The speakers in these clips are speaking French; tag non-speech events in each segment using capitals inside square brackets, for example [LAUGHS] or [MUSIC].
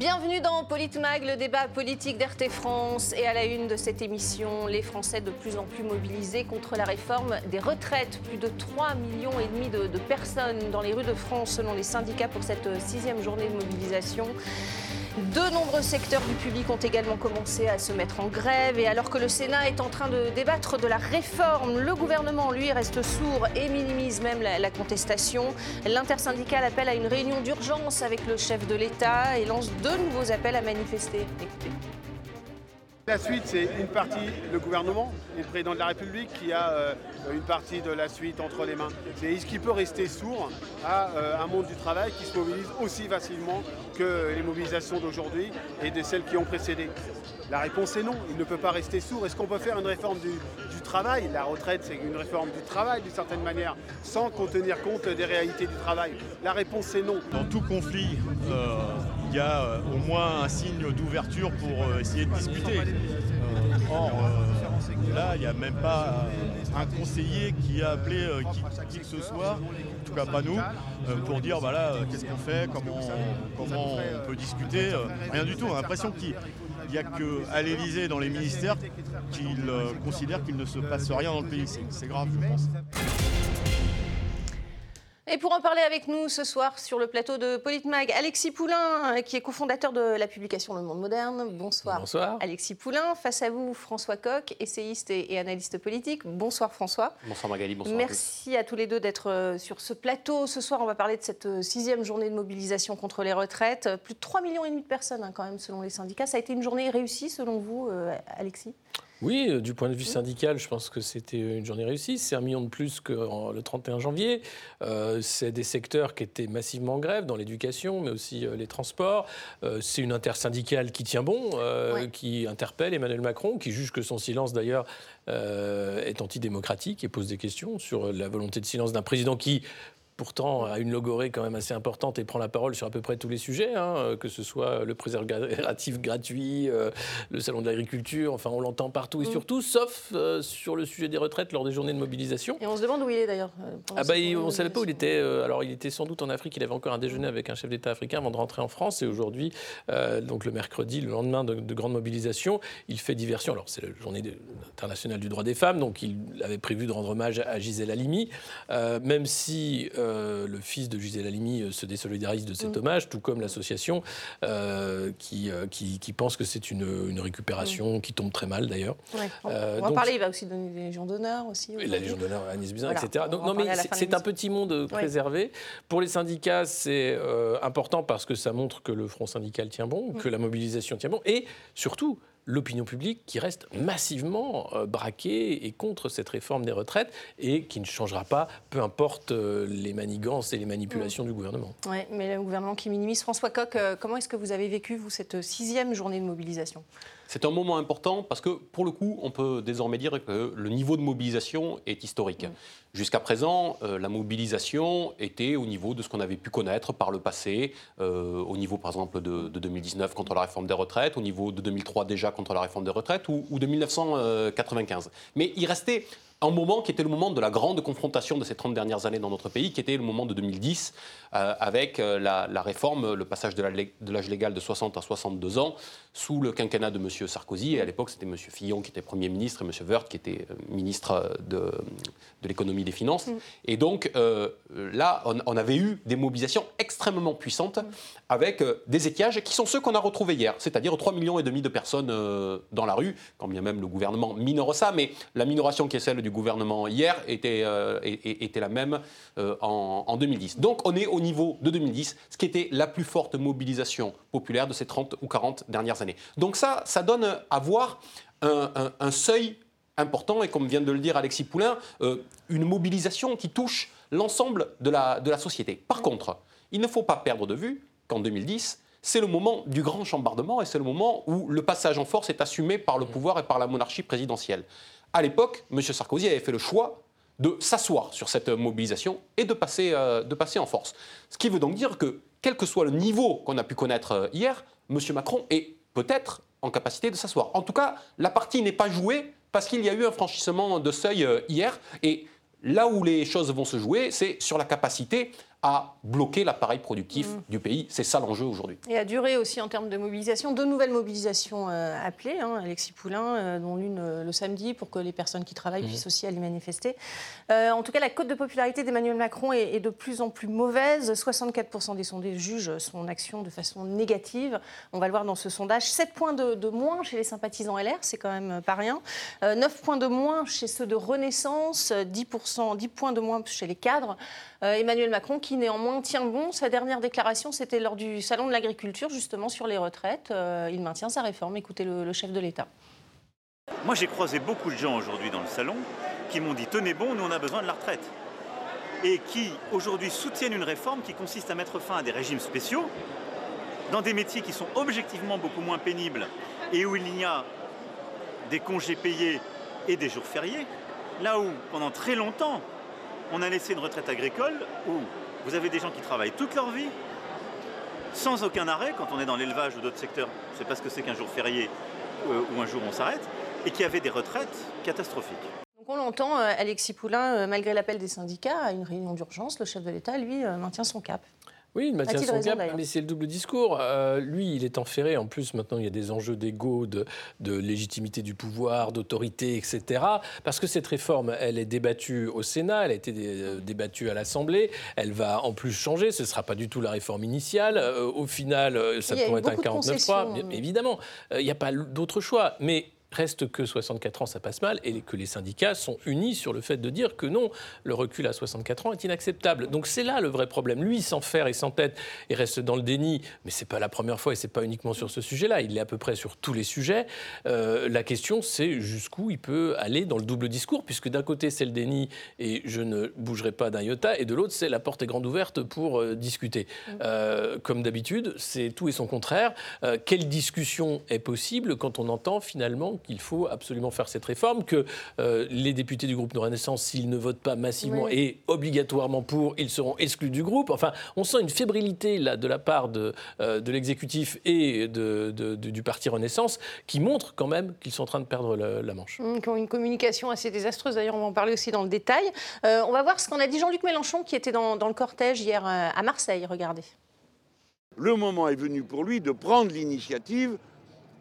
Bienvenue dans Politmag, le débat politique d'RT France. Et à la une de cette émission, les Français de plus en plus mobilisés contre la réforme des retraites. Plus de 3 millions et demi de, de personnes dans les rues de France selon les syndicats pour cette sixième journée de mobilisation. De nombreux secteurs du public ont également commencé à se mettre en grève et alors que le Sénat est en train de débattre de la réforme, le gouvernement, lui, reste sourd et minimise même la, contestation. L'intersyndicale appelle à une réunion d'urgence avec le chef de l'État et lance deux nouveaux appels à manifester. La suite, c'est une partie le gouvernement et le président de la République qui a euh, une partie de la suite entre les mains. C'est est-ce qu'il peut rester sourd à euh, un monde du travail qui se mobilise aussi facilement que les mobilisations d'aujourd'hui et de celles qui ont précédé? La réponse est non. Il ne peut pas rester sourd. Est-ce qu'on peut faire une réforme du, travail La retraite, c'est une réforme du travail d'une certaine manière, sans qu'on tenir compte des réalités du travail. La réponse est non. Dans tout conflit, euh, il y a euh, au moins un signe d'ouverture pour euh, essayer de discuter. Or, là, il n'y a même pas un conseiller qui a appelé qui, que ce soit, en tout cas pas nous, pour dire voilà, euh, qu'est-ce qu'on fait, comment, comment on peut discuter. rien du tout. On a l'impression qu'il n'y a qu'à l'Elysée, dans les ministères, qu'ils euh, considèrent qu'il ne se passe rien dans le pays. C'est grave, je pense. Et pour en parler avec nous ce soir sur le plateau de Politmag, Alexis Poulain, euh, qui est cofondateur de la publication Le Monde Moderne. Bonsoir. Bonsoir. Alexis Poulain. Face à vous, François Coq, essayiste et, analyste politique. Bonsoir François. Bonsoir Magali, bonsoir. Merci à tous les deux d'être euh, sur ce plateau. Ce soir, on va parler de cette euh, sixième journée de mobilisation contre les retraites. Plus de 3,5 millions et demi de personnes, hein, quand même, selon les syndicats. Ça a été une journée réussie, selon vous, Alexis? Oui, euh, du point de vue syndical, je pense que c'était une journée réussie. C'est un million de plus que en- le 31 janvier. Euh, c'est des secteurs qui étaient massivement en grève, dans l'éducation, mais aussi euh, les transports. Euh, c'est une intersyndicale qui tient bon, euh, Ouais. qui interpelle Emmanuel Macron, qui juge que son silence, d'ailleurs, euh, est antidémocratique et pose des questions sur la volonté de silence d'un président qui pourtant a une logorée quand même assez importante et prend la parole sur à peu près tous les sujets, hein, euh, que ce soit le préservatif gratuit, euh, le salon de l'agriculture, enfin on l'entend partout et Mm. surtout, sauf euh, sur le sujet des retraites lors des journées de mobilisation. Et on se demande où il est d'ailleurs. Ah bah, il- on ne savait pas où il était. euh, alors, il était sans doute en Afrique. Il avait encore un déjeuner avec un chef d'État africain avant de rentrer en France. Et aujourd'hui, donc le mercredi, le lendemain de, de grande mobilisation, il fait diversion. Alors, c'est la journée internationale du droit des femmes. Donc, il avait prévu de rendre hommage à Gisèle Halimi. Même si euh, le fils de Gisèle Halimi euh, se désolidarise de cet Mm. hommage, tout comme l'association euh, qui, qui, qui pense que c'est une, une récupération qui tombe très mal d'ailleurs. Ouais, on, on va donc- parler. Il va aussi donner des Légions d'honneur aussi. Et la. Légion d'honneur à Agnès Buzyn, Voilà, etc. Donc, non, mais c'est un petit monde préservé. Pour les syndicats, c'est important parce que ça montre que le front syndical tient bon, Mm. que la mobilisation tient bon, et surtout l'opinion publique qui reste massivement euh, braquée et contre cette réforme des retraites et qui ne changera pas, peu importe euh, les manigances et les manipulations du gouvernement. Ouais, mais le gouvernement qui minimise. François Coq, euh, comment est-ce que vous avez vécu, vous, cette sixième journée de mobilisation? C'est un moment important parce que, pour le coup, on peut désormais dire que le niveau de mobilisation est historique. Mm. Jusqu'à présent, euh, la mobilisation était au niveau de ce qu'on avait pu connaître par le passé, euh, au niveau, par exemple, de, de 2019 contre la réforme des retraites, au niveau de 2003 déjà contre la réforme des retraites, ou, ou de 1995. Mais il restait un moment qui était le moment de la grande confrontation de ces 30 dernières années dans notre pays, qui était le moment de 2010, euh, avec euh, la, la réforme, le passage de l'âge légal de 60 à 62 ans, sous le quinquennat de M. Sarkozy. Et à l'époque, c'était M. Fillon qui était Premier ministre et M. Woerth qui était euh, ministre de, de l'économie et des finances. Et donc, euh, là, on, on avait eu des mobilisations extrêmement puissantes avec euh, des étiages qui sont ceux qu'on a retrouvés hier, c'est-à-dire 3,5 millions et demi de personnes dans la rue, quand bien même le gouvernement minore ça, mais la minoration qui est celle du gouvernement hier était, euh, la même euh, en, en 2010. Donc on est au niveau de 2010, ce qui était la plus forte mobilisation populaire de ces 30 ou 40 dernières années. Donc ça, ça donne à voir un, seuil important et comme vient de le dire Alexis Poulain, euh, une mobilisation qui touche l'ensemble de la société. Par contre, il ne faut pas perdre de vue qu'en 2010, c'est le moment du grand chambardement et c'est le moment où le passage en force est assumé par le pouvoir et par la monarchie présidentielle. À l'époque, M. Sarkozy avait fait le choix de s'asseoir sur cette mobilisation et de passer, euh, de passer en force. Ce qui veut donc dire que, quel que soit le niveau qu'on a pu connaître euh, hier, M. Macron est peut-être en capacité de s'asseoir. En tout cas, la partie n'est pas jouée parce qu'il y a eu un franchissement de seuil euh, hier. Et là où les choses vont se jouer, c'est sur la capacité à bloquer l'appareil productif Mm. du pays. C'est ça l'enjeu aujourd'hui. Et à durer aussi en termes de mobilisation, deux nouvelles mobilisations euh, appelées, hein, Alexis Poulain, euh, dont l'une euh, le samedi pour que les personnes qui travaillent puissent aussi aller manifester. Euh, en tout cas, la cote de popularité d'Emmanuel Macron est, est de plus en plus mauvaise. 64% des sondés jugent son action de façon négative. On va le voir dans ce sondage. 7 points de, de moins chez les sympathisants LR, c'est quand même pas rien. Euh, 9 points de moins chez ceux de Renaissance, 10%, 10 points de moins chez les cadres. Euh, Emmanuel Macron, qui néanmoins tient bon. Sa dernière déclaration, c'était lors du Salon de l'agriculture, justement sur les retraites. Euh, il maintient sa réforme. Écoutez le, le chef de l'État. Moi, j'ai croisé beaucoup de gens aujourd'hui dans le salon qui m'ont dit Tenez bon, nous on a besoin de la retraite. Et qui aujourd'hui soutiennent une réforme qui consiste à mettre fin à des régimes spéciaux dans des métiers qui sont objectivement beaucoup moins pénibles et où il y a des congés payés et des jours fériés. Là où, pendant très longtemps, on a laissé une retraite agricole où vous avez des gens qui travaillent toute leur vie sans aucun arrêt quand on est dans l'élevage ou d'autres secteurs. Sais pas ce que c'est qu'un jour férié euh, ou un jour on s'arrête et qui avaient des retraites catastrophiques. Donc on l'entend, euh, Alexis Poulain, euh, malgré l'appel des syndicats à une réunion d'urgence, le chef de l'État, lui, maintient son cap. Oui, il maintient son raison, cap, mais c'est le double discours. Euh, lui, il est enferré. En plus, maintenant, il y a des enjeux d'ego, de, de légitimité du pouvoir, d'autorité, etc. Parce que cette réforme, elle est débattue au Sénat, elle a été dé- euh, débattue à l'Assemblée. Elle va en plus changer. Ce ne sera pas du tout la réforme initiale. Euh, au final, ça pourrait être un beaucoup de 49.3. concessions. Bien- Évidemment, Euh, il n'y a pas d'autre choix. Mais reste que 64 ans, ça passe mal, et que les syndicats sont unis sur le fait de dire que non, le recul à 64 ans est inacceptable. Donc c'est là le vrai problème. Lui, il s'enferre et s'entête et reste dans le déni, mais c'est pas la première fois et c'est pas uniquement sur ce sujet-là. Il est à peu près sur tous les sujets. Euh, la question, c'est jusqu'où il peut aller dans le double discours, puisque d'un côté c'est le déni et je ne bougerai pas d'un iota, et de l'autre c'est la porte est grande ouverte pour euh, discuter. Euh, comme d'habitude, c'est tout et son contraire. Quelle discussion est possible quand on entend finalement qu'il faut absolument faire cette réforme, que euh, les députés du groupe de Renaissance, s'ils ne votent pas massivement Oui. et obligatoirement pour, ils seront exclus du groupe. Enfin, on sent une fébrilité là de la part de, euh, de l'exécutif et de- de- de- du parti Renaissance qui montre quand même qu'ils sont en train de perdre la manche. Qui ont une communication assez désastreuse. D'ailleurs, on va en parler aussi dans le détail. Euh, on va voir ce qu'en a dit Jean-Luc Mélenchon, qui était dans, dans le cortège hier à Marseille. Regardez. Le moment est venu pour lui de prendre l'initiative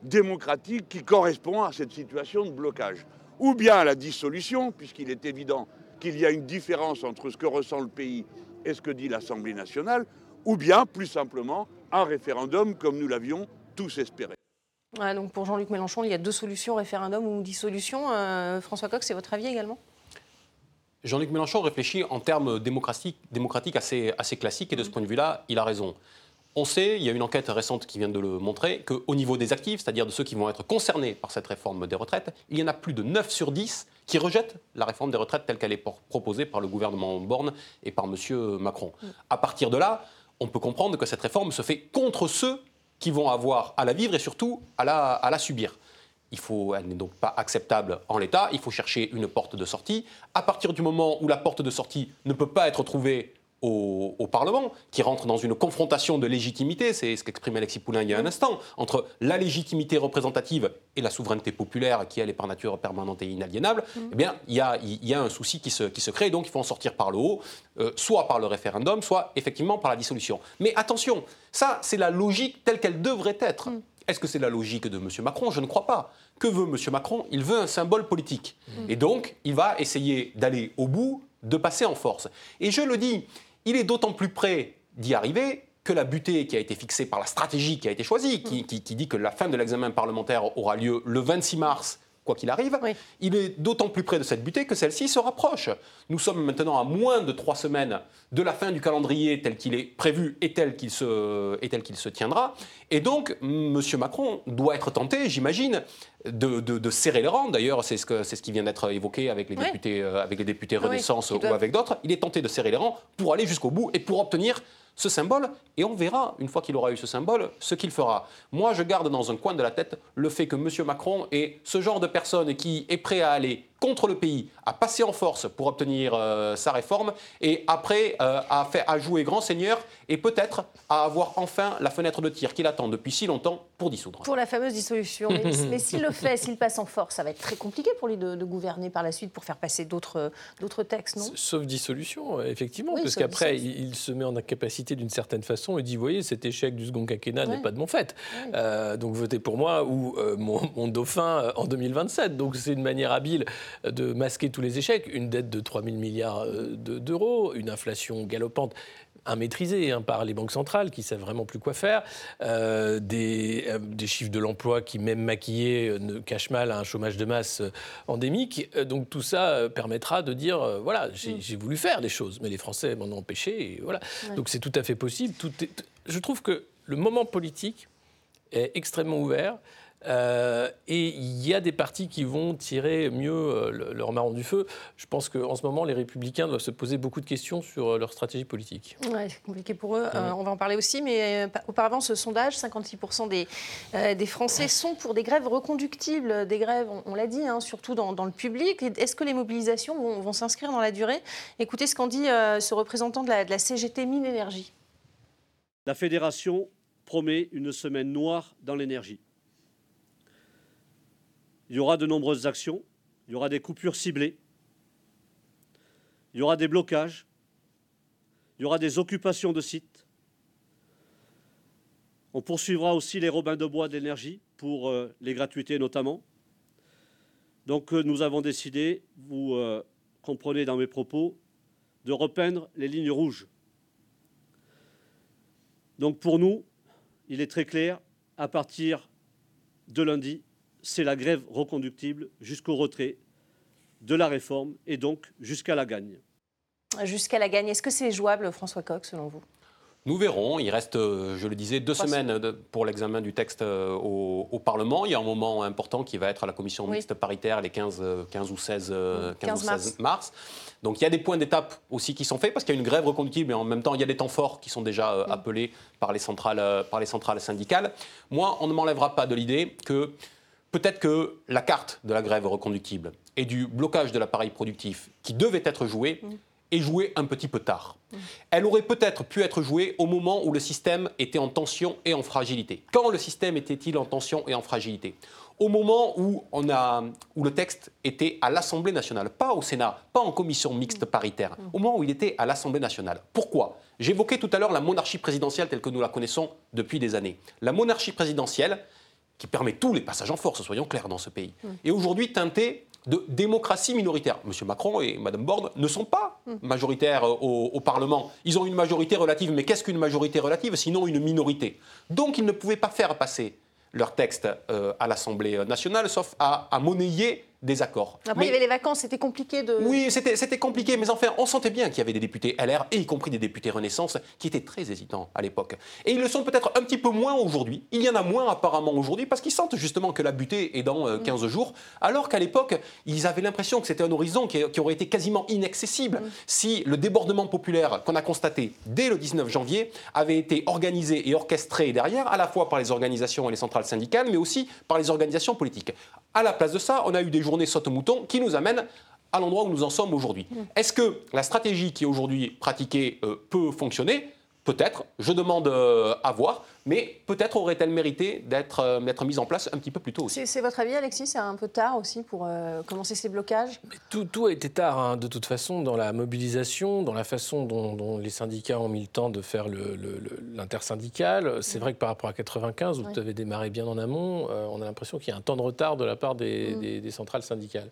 démocratique qui correspond à cette situation de blocage. Ou bien à la dissolution, puisqu'il est évident qu'il y a une différence entre ce que ressent le pays et ce que dit l'Assemblée nationale, ou bien, plus simplement, un référendum comme nous l'avions tous espéré. Donc pour Jean-Luc Mélenchon, il y a deux solutions, référendum ou dissolution. Euh, François Coq, c'est votre avis également? Jean-Luc Mélenchon réfléchit en termes démocratiques, assez classiques et de ce point de vue-là, il a raison. On sait, il y a une enquête récente qui vient de le montrer, qu'au niveau des actifs, c'est-à-dire de ceux qui vont être concernés par cette réforme des retraites, il y en a plus de 9 sur 10 qui rejettent la réforme des retraites telle qu'elle est proposée par le gouvernement Borne et par M. Macron. À partir de là, on peut comprendre que cette réforme se fait contre ceux qui vont avoir à la vivre et surtout à la, à la subir. Il faut, elle n'est donc pas acceptable en l'état. Il faut chercher une porte de sortie. À partir du moment où la porte de sortie ne peut pas être trouvée au, au Parlement, qui rentre dans une confrontation de légitimité, c'est ce qu'exprime Alexis Poulain il y a un instant, entre la légitimité représentative et la souveraineté populaire, qui elle est par nature permanente et inaliénable, eh bien, il y a, il y a un souci qui se, qui se crée. Donc, il faut en sortir par le haut, euh, soit par le référendum, soit effectivement par la dissolution. Mais attention, ça, c'est la logique telle qu'elle devrait être. Est-ce que c'est la logique de M. Macron? Je ne crois pas. Que veut M. Macron? Il veut un symbole politique. Et donc, il va essayer d'aller au bout, de passer en force. Et je le dis, il est d'autant plus près d'y arriver que la butée qui a été fixée par la stratégie qui a été choisie, qui, qui- qui dit que la fin de l'examen parlementaire aura lieu le 26 mars, quoi qu'il arrive, Oui. il est d'autant plus près de cette butée que celle-ci se rapproche. Nous sommes maintenant à moins de trois semaines de la fin du calendrier tel qu'il est prévu et tel qu'il se, et tel qu'il se tiendra. Et donc, M. Macron doit être tenté, j'imagine, de, de- de serrer les rangs. D'ailleurs, c'est ce, que- c'est ce qui vient d'être évoqué avec les Oui. députés, euh, avec les députés oui, Renaissance ou avec d'autres. Il est tenté de serrer les rangs pour aller jusqu'au bout et pour obtenir ce symbole. Et on verra, une fois qu'il aura eu ce symbole, ce qu'il fera. Moi, je garde dans un coin de la tête le fait que M. Macron est ce genre de personne qui est prêt à aller contre le pays, à passer en force pour obtenir euh, sa réforme, et après euh, à, faire, à jouer grand seigneur et peut-être à avoir enfin la fenêtre de tir qu'il attend depuis si longtemps pour dissoudre. Pour la fameuse dissolution. Mais, mais s'il le fait, s'il passe en force, ça va être très compliqué pour lui de, de gouverner par la suite pour faire passer d'autres textes, non? Sauf dissolution, effectivement, Oui, parce qu'après, il, il se met en incapacité d'une certaine façon et dit, vous voyez, cet échec du second quinquennat n'est pas de mon fait. Euh, donc votez pour moi ou euh, mon, mon dauphin euh, en 2027. Donc c'est une manière habile de masquer tous les échecs. Une dette de 3 000 milliards euh, de- d'euros, une inflation galopante immaîtrisée hein, par les banques centrales qui savent vraiment plus quoi faire, euh, des, euh, des chiffres de l'emploi qui, même maquillés, euh, ne cachent mal un chômage de masse endémique. Donc tout ça permettra de dire, voilà, j'ai j'ai voulu faire des choses, mais les Français m'en ont empêché. Et voilà. Ouais. Donc c'est tout à fait possible. Tout est- je trouve que le moment politique est extrêmement ouvert. Euh, et il y a des partis qui vont tirer mieux euh, le- leur marron du feu. Je pense qu'en ce moment, les républicains doivent se poser beaucoup de questions sur euh, leur stratégie politique. Ouais, c'est compliqué pour eux. Euh, on va en parler aussi, mais euh, pa- auparavant, ce sondage, 56% des, euh, des Français sont pour des grèves reconductibles, des grèves, on, on l'a dit, hein, surtout dans, dans le public. Est-ce que les mobilisations vont, vont s'inscrire dans la durée? Écoutez ce qu'en dit euh, ce représentant de la, de la CGT Mine Énergie. La fédération promet une semaine noire dans l'énergie. Il y aura de nombreuses actions, il y aura des coupures ciblées, il y aura des blocages, il y aura des occupations de sites. On poursuivra aussi les robins de bois de l'énergie pour euh, les gratuités notamment. Donc euh, nous avons décidé, vous euh, comprenez dans mes propos, de repeindre les lignes rouges. Donc pour nous, il est très clair, à partir de lundi, c'est la grève reconductible jusqu'au retrait de la réforme et donc jusqu'à la gagne. Jusqu'à la gagne, est-ce que c'est jouable, François Coq, selon vous? Nous verrons. Il reste, euh, je le disais, deux Trois semaines pour l'examen du texte euh, au, au Parlement. Il y a un moment important qui va être à la commission Oui. mixte paritaire les 15, euh, 15 ou 16, euh, 15 15 ou 16 mars. Donc il y a des points d'étape aussi qui sont faits parce qu'il y a une grève reconductible et en même temps il y a des temps forts qui sont déjà euh, appelés par les, centrales, par les centrales syndicales. Moi, on ne m'enlèvera pas de l'idée que peut-être que la carte de la grève reconductible et du blocage de l'appareil productif qui devait être joué est jouée un petit peu tard. Elle aurait peut-être pu être jouée au moment où le système était en tension et en fragilité. Quand le système était-il en tension et en fragilité? Au moment où, on a, où le texte était à l'Assemblée nationale, pas au Sénat, pas en commission mixte paritaire, au moment où il était à l'Assemblée nationale. Pourquoi? J'évoquais tout à l'heure la monarchie présidentielle telle que nous la connaissons depuis des années. La monarchie présidentielle, qui permet tous les passages en force, soyons clairs, dans ce pays, est aujourd'hui teintée de démocratie minoritaire. M. Macron et Mme Borne ne sont pas majoritaires euh, au, au Parlement. Ils ont une majorité relative, mais qu'est-ce qu'une majorité relative? Sinon une minorité Donc ils ne pouvaient pas faire passer leur texte euh, à l'Assemblée nationale, sauf à, à monnayer des accords. Après, Mais- il y avait les vacances, c'était compliqué de. oui, c'était compliqué, mais enfin, on sentait bien qu'il y avait des députés LR, et y compris des députés Renaissance, qui étaient très hésitants à l'époque. Et ils le sont peut-être un petit peu moins aujourd'hui. Il y en a moins apparemment aujourd'hui, parce qu'ils sentent justement que la butée est dans euh, 15 jours, alors qu'à l'époque, ils avaient l'impression que c'était un horizon qui, qui aurait été quasiment inaccessible si le débordement populaire qu'on a constaté dès le 19 janvier avait été organisé et orchestré derrière, à la fois par les organisations et les centrales syndicales, mais aussi par les organisations politiques. À la place de ça, on a eu des journées saute-mouton qui nous amènent à l'endroit où nous en sommes aujourd'hui. Est-ce que la stratégie qui est aujourd'hui pratiquée euh, peut fonctionner? Peut-être, je demande euh, à voir, mais peut-être aurait-elle mérité d'être euh, d'être mise en place un petit peu plus tôt aussi. C'est votre avis, Alexis? C'est un peu tard aussi pour euh, commencer ces blocages? Mais tout, tout a été tard, hein, de toute façon, dans la mobilisation, dans la façon dont, dont les syndicats ont mis le temps de faire le- le- le- l'intersyndical. C'est vrai que par rapport à 95, où Ouais. tout avait démarré bien en amont, euh, on a l'impression qu'il y a un temps de retard de la part des, des- des centrales syndicales.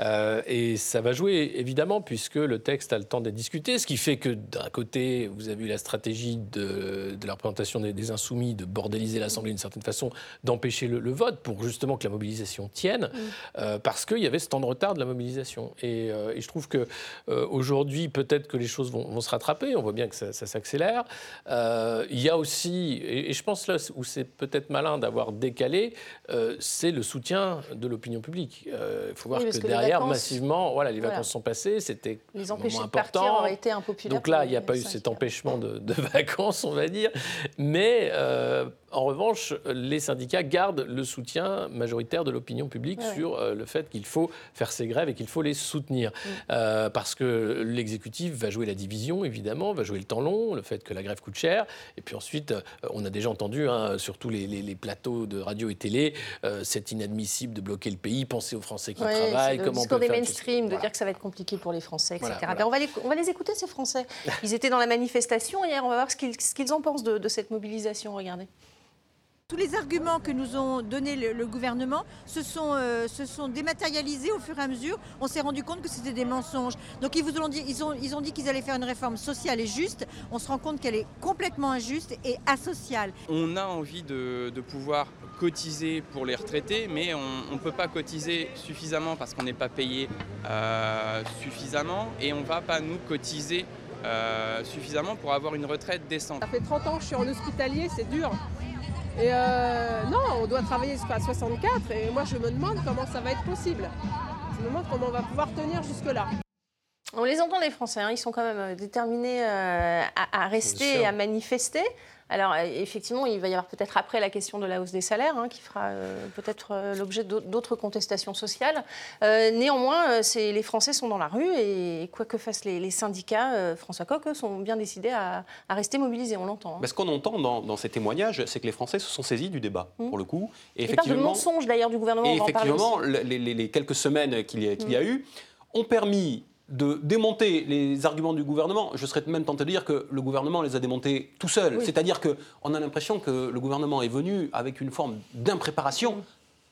Euh, et ça va jouer, évidemment, puisque le texte a le temps d'être discuté, ce qui fait que d'un côté, vous avez eu la stratégie de, de la représentation des, des insoumis de bordéliser l'Assemblée d'une certaine façon, d'empêcher le, le vote pour justement que la mobilisation tienne, euh, parce qu'il y avait ce temps de retard de la mobilisation. Et, euh, et je trouve que euh, aujourd'hui, peut-être que les choses vont, vont se rattraper. On voit bien que ça, ça s'accélère. Il y a aussi, et, et je pense là où c'est peut-être malin d'avoir décalé, c'est le soutien de l'opinion publique. Il faut voir Oui, que, derrière, vacances- massivement, voilà, les Voilà. vacances sont passées. C'était Les empêcher de partir aurait été impopulaire. Donc là, il n'y a pas eu cet empêchement de, de [LAUGHS] vacances, on va dire. Mais uh, en revanche, les syndicats gardent le soutien majoritaire de l'opinion publique Ouais, sur euh, le fait qu'il faut faire ces grèves et qu'il faut les soutenir. Mm. Euh, parce que l'exécutif va jouer la division, évidemment, va jouer le temps long, le fait que la grève coûte cher. Et puis ensuite, euh, on a déjà entendu, hein, sur tous les, les- les plateaux de radio et télé, c'est inadmissible de bloquer le pays, pensez aux Français qui Ouais, travaillent, le comment on discours peut des mainstream, de Voilà. dire que ça va être compliqué pour les Français, etc. Voilà, voilà. Ben, on, va les, on va les écouter, ces Français. Ils étaient dans la manifestation hier, on va voir ce qu'ils en pensent de, de cette mobilisation. Regardez. Tous les arguments que nous ont donnés le, le gouvernement se sont, euh, se sont dématérialisés au fur et à mesure. On s'est rendu compte que c'était des mensonges. Donc ils vous ont dit, ils ont, ils ont dit qu'ils allaient faire une réforme sociale et juste. On se rend compte qu'elle est complètement injuste et asociale. On a envie de, de pouvoir cotiser pour les retraités, mais on ne peut pas cotiser suffisamment parce qu'on n'est pas payé euh, suffisamment et on ne va pas nous cotiser euh, suffisamment pour avoir une retraite décente. Ça fait 30 ans que je suis en hospitalier, c'est dur. Et euh, non, on doit travailler jusqu'à 64 et moi je me demande comment ça va être possible. Je me demande comment on va pouvoir tenir jusque-là. On les entend, les Français, hein, ils sont quand même euh, déterminés euh, à, à rester et à manifester. Alors, euh, effectivement, il va y avoir peut-être après la question de la hausse des salaires, hein, qui fera euh, peut-être euh, l'objet d'au- d'autres contestations sociales. Euh, néanmoins, les Français sont dans la rue et quoi que fassent les, les syndicats, François Coq, sont bien décidés à, à rester mobilisés, on l'entend. hein. Ce qu'on entend dans, dans ces témoignages, c'est que les Français se sont saisis du débat, Mm. pour le coup. Et de mensonges d'ailleurs du gouvernement, Et on en effectivement, les, les- les quelques semaines qu'il y, a- qu'il y a eu ont permis de démonter les arguments du gouvernement. Je serais même tenté de dire que le gouvernement les a démontés tout seul. Oui. C'est-à-dire qu'on a l'impression que le gouvernement est venu avec une forme d'impréparation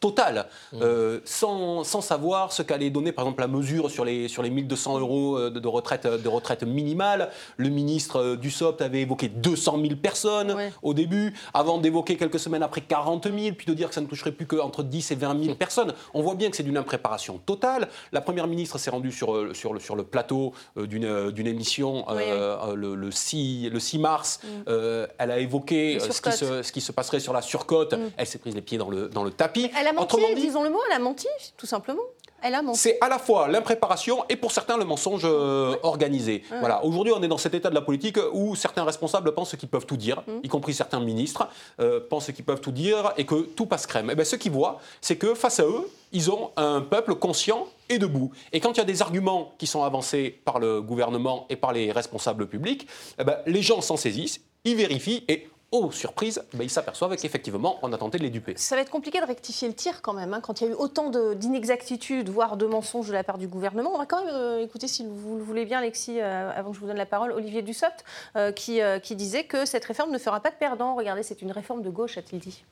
Mm. totale, euh, sans, sans savoir ce qu'allait donner, par exemple, la mesure sur les, sur les 1200 euros euh, de, de retraite, de retraite minimale. Le ministre euh, Dussopt avait évoqué 200 000 personnes Ouais. au début, avant d'évoquer quelques semaines après 40 000, puis de dire que ça ne toucherait plus qu'entre 10 et 20 000 personnes. On voit bien que c'est d'une impréparation totale. La Première ministre s'est rendue sur, euh, sur, le, sur le plateau euh, d'une euh, d'une émission Oui, euh, euh, Le, le 6, le 6 mars. Euh, elle a évoqué euh, ce, qui se, ce qui se passerait sur la surcote. Elle s'est prise les pieds dans le, dans le tapis. Elle a menti, dit, disons le mot, elle a menti, tout simplement. Elle a menti. c'est à la fois l'impréparation et pour certains le mensonge euh, organisé. Voilà. Aujourd'hui, on est dans cet état de la politique où certains responsables pensent qu'ils peuvent tout dire, Mm. y compris certains ministres euh, pensent qu'ils peuvent tout dire et que tout passe crème. Et bien, ce qu'ils voient, c'est que face à eux, ils ont un peuple conscient et debout. Et quand il y a des arguments qui sont avancés par le gouvernement et par les responsables publics, eh ben, les gens s'en saisissent, ils vérifient et Oh, surprise, ben, ils s'aperçoivent qu'effectivement, on a tenté de les duper. Ça va être compliqué de rectifier le tir quand même, hein, quand il y a eu autant de- d'inexactitudes, voire de mensonges de la part du gouvernement. On va quand même euh, écouter, si vous le voulez bien, Alexis, euh, avant que je vous donne la parole, Olivier Dussopt, euh, qui, qui disait que cette réforme ne fera pas de perdants. Regardez, c'est une réforme de gauche, a-t-il dit.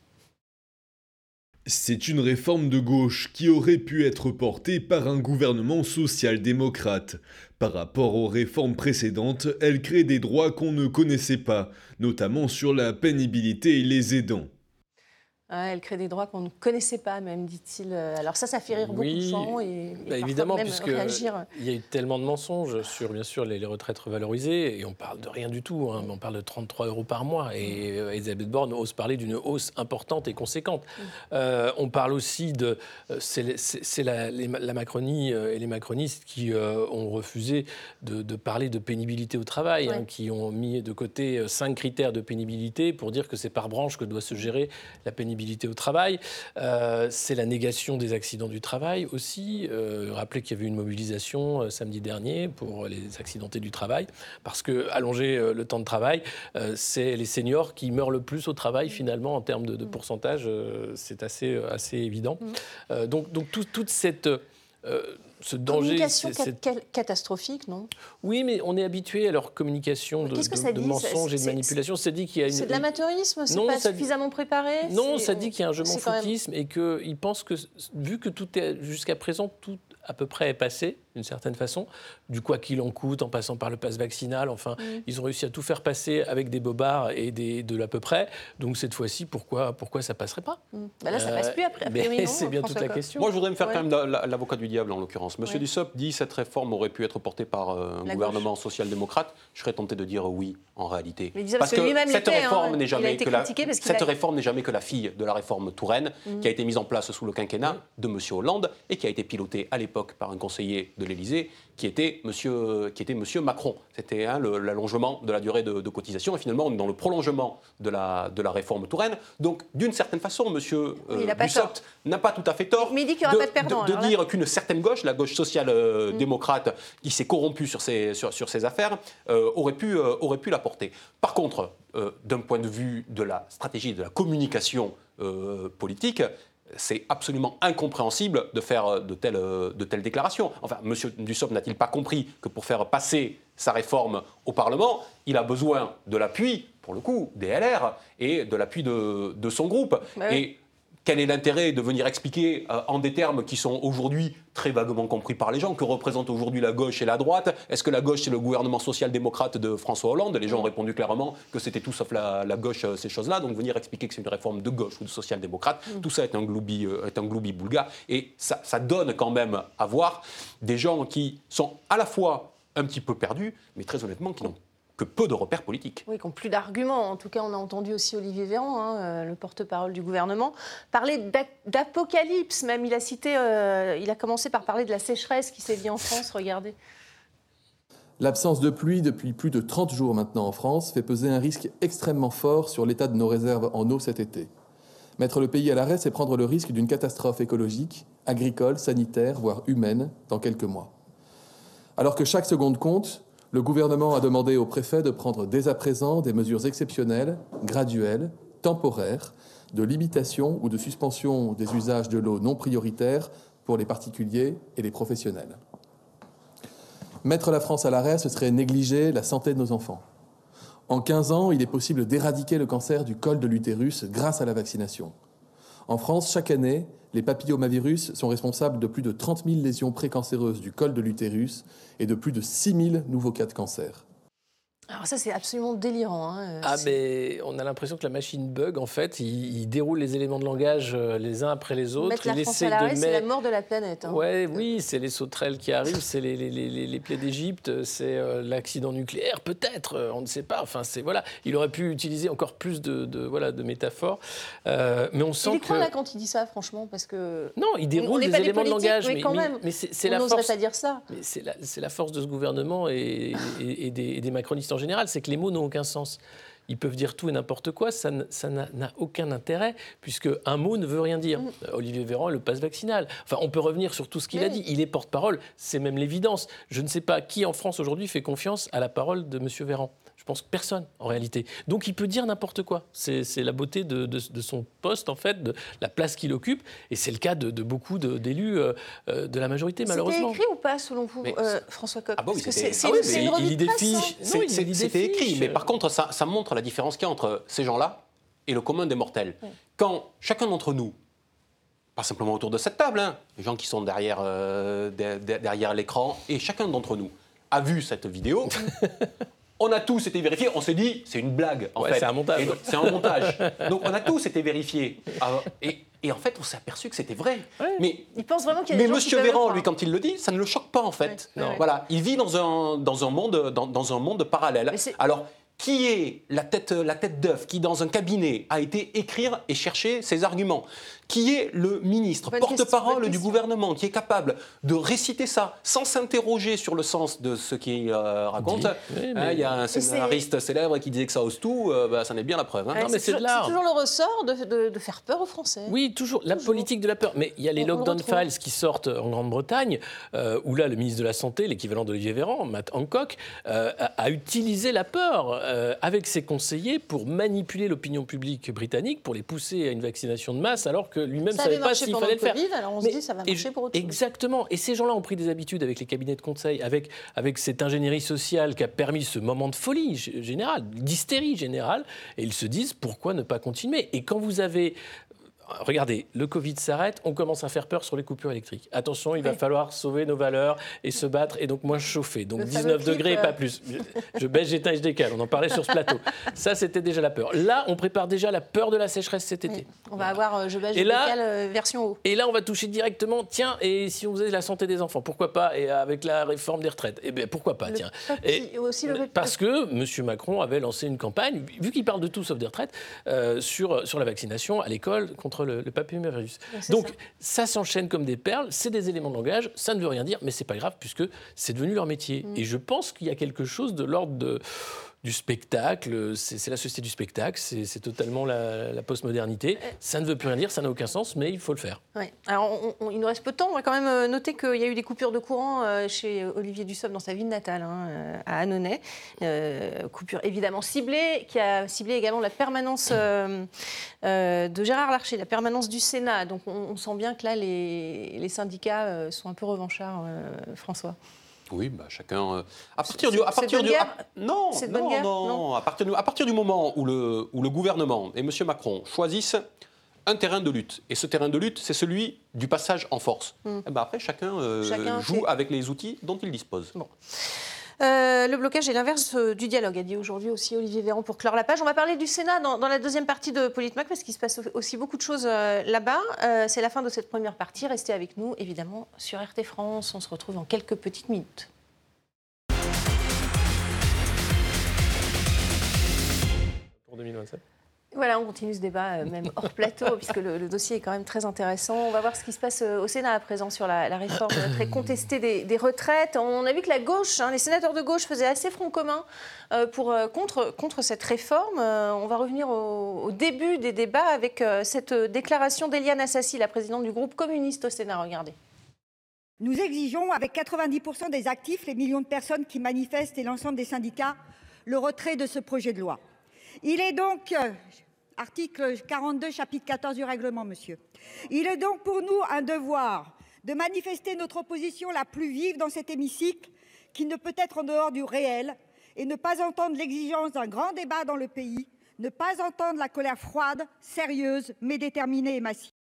C'est une réforme de gauche qui aurait pu être portée par un gouvernement social-démocrate. Par rapport aux réformes précédentes, elle crée des droits qu'on ne connaissait pas, notamment sur la pénibilité et les aidants. Elle crée des droits qu'on ne connaissait pas, même, dit-il. Euh, Alors ça, ça fait rire beaucoup de gens et, et Bah, évidemment, même puisque réagir. il y a eu tellement de mensonges sur bien sûr les, les retraites revalorisées et on parle de rien du tout. hein, on parle de 33 euros par mois et euh, Elisabeth Borne ose parler d'une hausse importante et conséquente. Euh, on parle aussi de c'est la, Macronie et les macronistes qui euh, ont refusé de, de parler de pénibilité au travail, hein, qui ont mis de côté cinq critères de pénibilité pour dire que c'est par branche que doit se gérer la pénibilité au travail. Euh, c'est la négation des accidents du travail aussi. Euh, rappelez qu'il y avait une mobilisation euh, samedi dernier pour les accidentés du travail, parce que allonger le temps de travail, c'est les seniors qui meurent le plus au travail finalement en termes de, de pourcentage. c'est assez, assez évident. Euh, donc, donc tout- toute cette ce danger, Communication catastrophique, non? Oui, mais on est habitué à leur communication de, que mensonges et de manipulations. C'est dit qu'il y a une, C'est de l'amateurisme C'est Non, pas ça suffisamment préparé non, ça dit qu'il y a un jeu même- foutisme et qu'ils pensent que, vu que tout est jusqu'à présent, tout à peu près est passé, d'une certaine façon, du quoi qu'il en coûte, en passant par le pass vaccinal, enfin, Mm. ils ont réussi à tout faire passer avec des bobards et des, de l'à peu près. Donc cette fois-ci, pourquoi, pourquoi ça passerait pas Mm. Bah là, ça passe plus après. mais [LAUGHS] c'est bien toute la question. Moi, je voudrais me faire Ouais. quand même la- la- l'avocat du diable, en l'occurrence. Monsieur Ouais. Dussopt dit cette réforme aurait pu être portée par euh, un La gouvernement social-démocrate. Je serais tenté de dire oui, en réalité. Mais parce parce que lui-même cette hein. réforme n'est jamais que la cette a- réforme n'est jamais que la fille de la réforme Touraine, Mhm. qui a été mise en place sous le quinquennat de Monsieur Hollande et qui a été pilotée à l'époque par un conseiller de de l'Élysée, qui était Monsieur, qui était monsieur Macron. C'était hein, l'allongement de la durée de, de cotisation. Et finalement, on est dans le prolongement de la, de la réforme Touraine. Donc, d'une certaine façon, Monsieur Dussopt n'a pas tout à fait tort Mais il dit qu'il y aura pas de dire qu'une certaine gauche, la gauche social-démocrate, qui s'est corrompue sur ces, sur, sur affaires, euh, aurait, pu, euh, aurait pu la porter. Par contre, euh, d'un point de vue de la stratégie, de la communication euh, politique, c'est absolument incompréhensible de faire euh, de telles, euh, de telles déclarations. Enfin, M. Dussopt n'a-t-il pas compris que pour faire passer sa réforme au Parlement, il a besoin de l'appui, pour le coup, des LR et de l'appui de, de son groupe? Bah. Et quel est l'intérêt de venir expliquer euh, en des termes qui sont aujourd'hui très vaguement compris par les gens, que représente aujourd'hui la gauche et la droite? Est-ce que la gauche, c'est le gouvernement social-démocrate de François Hollande? Les gens ont répondu clairement que c'était tout sauf la, la gauche, euh, ces choses-là. Donc venir expliquer que c'est une réforme de gauche ou de social-démocrate, tout ça est un gloubi, euh, est un gloubi boulga. Et ça, ça donne quand même à voir des gens qui sont à la fois un petit peu perdus, mais très honnêtement, qui n'ont que peu de repères politiques. Oui, qui n'ont plus d'arguments. En tout cas, on a entendu aussi Olivier Véran, hein, euh, le porte-parole du gouvernement, parler d'apocalypse. Même, il a cité, euh, il a commencé par parler de la sécheresse qui sévit en France. Regardez. L'absence de pluie depuis plus de 30 jours maintenant en France fait peser un risque extrêmement fort sur l'état de nos réserves en eau cet été. Mettre le pays à l'arrêt, c'est prendre le risque d'une catastrophe écologique, agricole, sanitaire, voire humaine, dans quelques mois. Alors que chaque seconde compte, le gouvernement a demandé au préfet de prendre dès à présent des mesures exceptionnelles, graduelles, temporaires, de limitation ou de suspension des usages de l'eau non prioritaires pour les particuliers et les professionnels. Mettre la France à l'arrêt, ce serait négliger la santé de nos enfants. En 15 ans, il est possible d'éradiquer le cancer du col de l'utérus grâce à la vaccination. En France, chaque année, les papillomavirus sont responsables de plus de 30 000 lésions précancéreuses du col de l'utérus et de plus de 6 000 nouveaux cas de cancer. Alors ça, c'est absolument délirant. hein, euh, Ah, mais on a l'impression que la machine bug, en fait. Il, il déroule les éléments de langage euh, les uns après les autres. Mettre la il France à l'arrêt, c'est la mort de la planète. hein. Ouais, oui, c'est les sauterelles qui arrivent, c'est les, les, les- les- les plaies d'Égypte, c'est euh, l'accident nucléaire, peut-être, euh, on ne sait pas. Enfin, c'est voilà, il aurait pu utiliser encore plus de, de- voilà de métaphores, Euh, mais on sent Il est que là quand il dit ça, franchement, parce que. non, il déroule des éléments de langage, mais quand même, mais c'est la force. pas dire ça. Mais c'est la, c'est la force de ce gouvernement et, et- et des, et des macronistes en général, c'est que les mots n'ont aucun sens. Ils peuvent dire tout et n'importe quoi, ça n'a aucun intérêt, puisque un mot ne veut rien dire. Mm. Euh, Olivier Véran, le passe vaccinal. Enfin, on peut revenir sur tout ce qu'il a dit. Il est porte-parole, c'est même l'évidence. Je ne sais pas qui en France aujourd'hui fait confiance à la parole de M. Véran. Je pense que personne, en réalité. Donc il peut dire n'importe quoi. C'est la beauté de, de- de son poste, en fait, de la place qu'il occupe. Et c'est le cas de, de beaucoup d'élus euh, euh, de la majorité, malheureusement. C'était écrit ou pas, selon vous, Mais euh, François Coq Ah oui, Parce que c'était- c'est ah oui, hein. lit des C'était écrit, mais par contre, ça, ça montre la différence qu'il y a entre ces gens-là et le commun des mortels. Quand chacun d'entre nous, pas simplement autour de cette table, hein, les gens qui sont derrière, euh, de- de- derrière l'écran, et chacun d'entre nous a vu cette vidéo, [LAUGHS] on a tous été vérifiés, on s'est dit, c'est une blague, en Ouais, fait. c'est un montage. C'est un montage. [LAUGHS] donc on a tous été vérifiés. Ah, et, et en fait, on s'est aperçu que c'était vrai. Mais Il pense vraiment qu'il y a mais gens Monsieur Véran, lui, quand il le dit, ça ne le choque pas en fait. Ouais, ouais. Voilà, il vit dans un, dans un monde, dans, dans un monde parallèle. Alors, qui est la tête, la tête d'œuf qui, dans un cabinet, a été écrire et chercher ses arguments? Qui est le ministre, porte-parole du gouvernement, qui est capable de réciter ça sans s'interroger sur le sens de ce qu'il euh, raconte? Oui, Hein, mais- Il y a un scénariste célèbre qui disait que ça ose tout, euh, bah, ça n'est bien la preuve. hein. Ouais, Non, mais c'est de toujours- l'art. C'est toujours le ressort de, de- de faire peur aux Français. Oui, toujours. La Toujours. politique de la peur. Mais il y a les le lockdown files qui sortent en Grande-Bretagne, euh, où là, le ministre de la Santé, l'équivalent d'Olivier Véran, Matt Hancock, euh, a, a utilisé la peur euh, avec ses conseillers pour manipuler l'opinion publique britannique, pour les pousser à une vaccination de masse, alors que lui-même ne savait avait pas s'il fallait le faire. Alors on se Mais- dit ça va marcher je- pour autre chose. Exactement. Et ces gens-là ont pris des habitudes avec les cabinets de conseil, avec, avec cette ingénierie sociale qui a permis ce moment de folie générale, d'hystérie générale. Et ils se disent pourquoi ne pas continuer? Et quand vous avez. Regardez, le Covid s'arrête, on commence à faire peur sur les coupures électriques. Attention, il va Oui. falloir sauver nos valeurs et se battre et donc moins chauffer. Donc Le fameux 19 degrés et pas euh. plus. Je, je baisse, j'éteins et je décale. On en parlait sur ce plateau. [LAUGHS] Ça, c'était déjà la peur. Là, on prépare déjà la peur de la sécheresse cet été. Oui. On va avoir euh, Je bâche, je décale, euh, version haut. Et là, on va toucher directement, tiens, et si on faisait la santé des enfants, pourquoi pas Et avec la réforme des retraites, eh bien, pourquoi pas, Le tiens. petit- Et- aussi le parce que M. Macron avait lancé une campagne, vu qu'il parle de tout sauf des retraites, euh, sur, sur la vaccination à l'école contre contre le, le papillomavirus. Donc ça. ça, s'enchaîne comme des perles, c'est des éléments de langage, ça ne veut rien dire, mais c'est pas grave puisque c'est devenu leur métier. Mm. Et je pense qu'il y a quelque chose de l'ordre de du spectacle, c'est la société du spectacle, c'est totalement la, la postmodernité. Ça ne veut plus rien dire, ça n'a aucun sens, mais il faut le faire. Ouais. Alors, on- on- il nous reste peu de temps. On va quand même euh, noter qu'il y a eu des coupures de courant euh, chez Olivier Dussopt dans sa ville natale, hein, euh, à Annonay. Euh, coupure évidemment ciblée, qui a ciblé également la permanence euh, euh, de Gérard Larcher, la permanence du Sénat. Donc, on, on sent bien que là, les, les syndicats euh, sont un peu revanchards, euh, François. Oui, bah, chacun. euh, à partir du. À partir à- non, non, guerre? non, Non. À partir, du, à partir du moment où le, où le gouvernement et M. Macron choisissent un terrain de lutte, et ce terrain de lutte, c'est celui du passage en force, Hmm. eh ben après, chacun, euh, Chacun joue fait- avec les outils dont il dispose. Euh, le blocage est l'inverse euh, du dialogue, a dit aujourd'hui aussi Olivier Véran pour clore la page. On va parler du Sénat dans, la deuxième partie de Politmac parce qu'il se passe aussi beaucoup de choses euh, là-bas. C'est la fin de cette première partie. Restez avec nous, évidemment, sur RT France. On se retrouve dans quelques petites minutes. Pour 2027. Voilà, on continue ce débat, euh, même hors [LAUGHS] plateau, puisque le, le dossier est quand même très intéressant. On va voir ce qui se passe euh, au Sénat à présent sur la, la réforme [COUGHS] très contestée des, des retraites. On a vu que la gauche, hein, les sénateurs de gauche faisaient assez front commun euh, pour, euh, contre, contre cette réforme. Euh, on va revenir au, au début des débats avec euh, cette déclaration d'Eliane Assassi, la présidente du groupe communiste au Sénat. Regardez. Nous exigeons, avec 90% des actifs, les millions de personnes qui manifestent et l'ensemble des syndicats, le retrait de ce projet de loi. Il est donc, article 42, chapitre 14 du règlement, monsieur, il est donc pour nous un devoir de manifester notre opposition la plus vive dans cet hémicycle, qui ne peut être en dehors du réel, et ne pas entendre l'exigence d'un grand débat dans le pays, ne pas entendre la colère froide, sérieuse, mais déterminée et massive.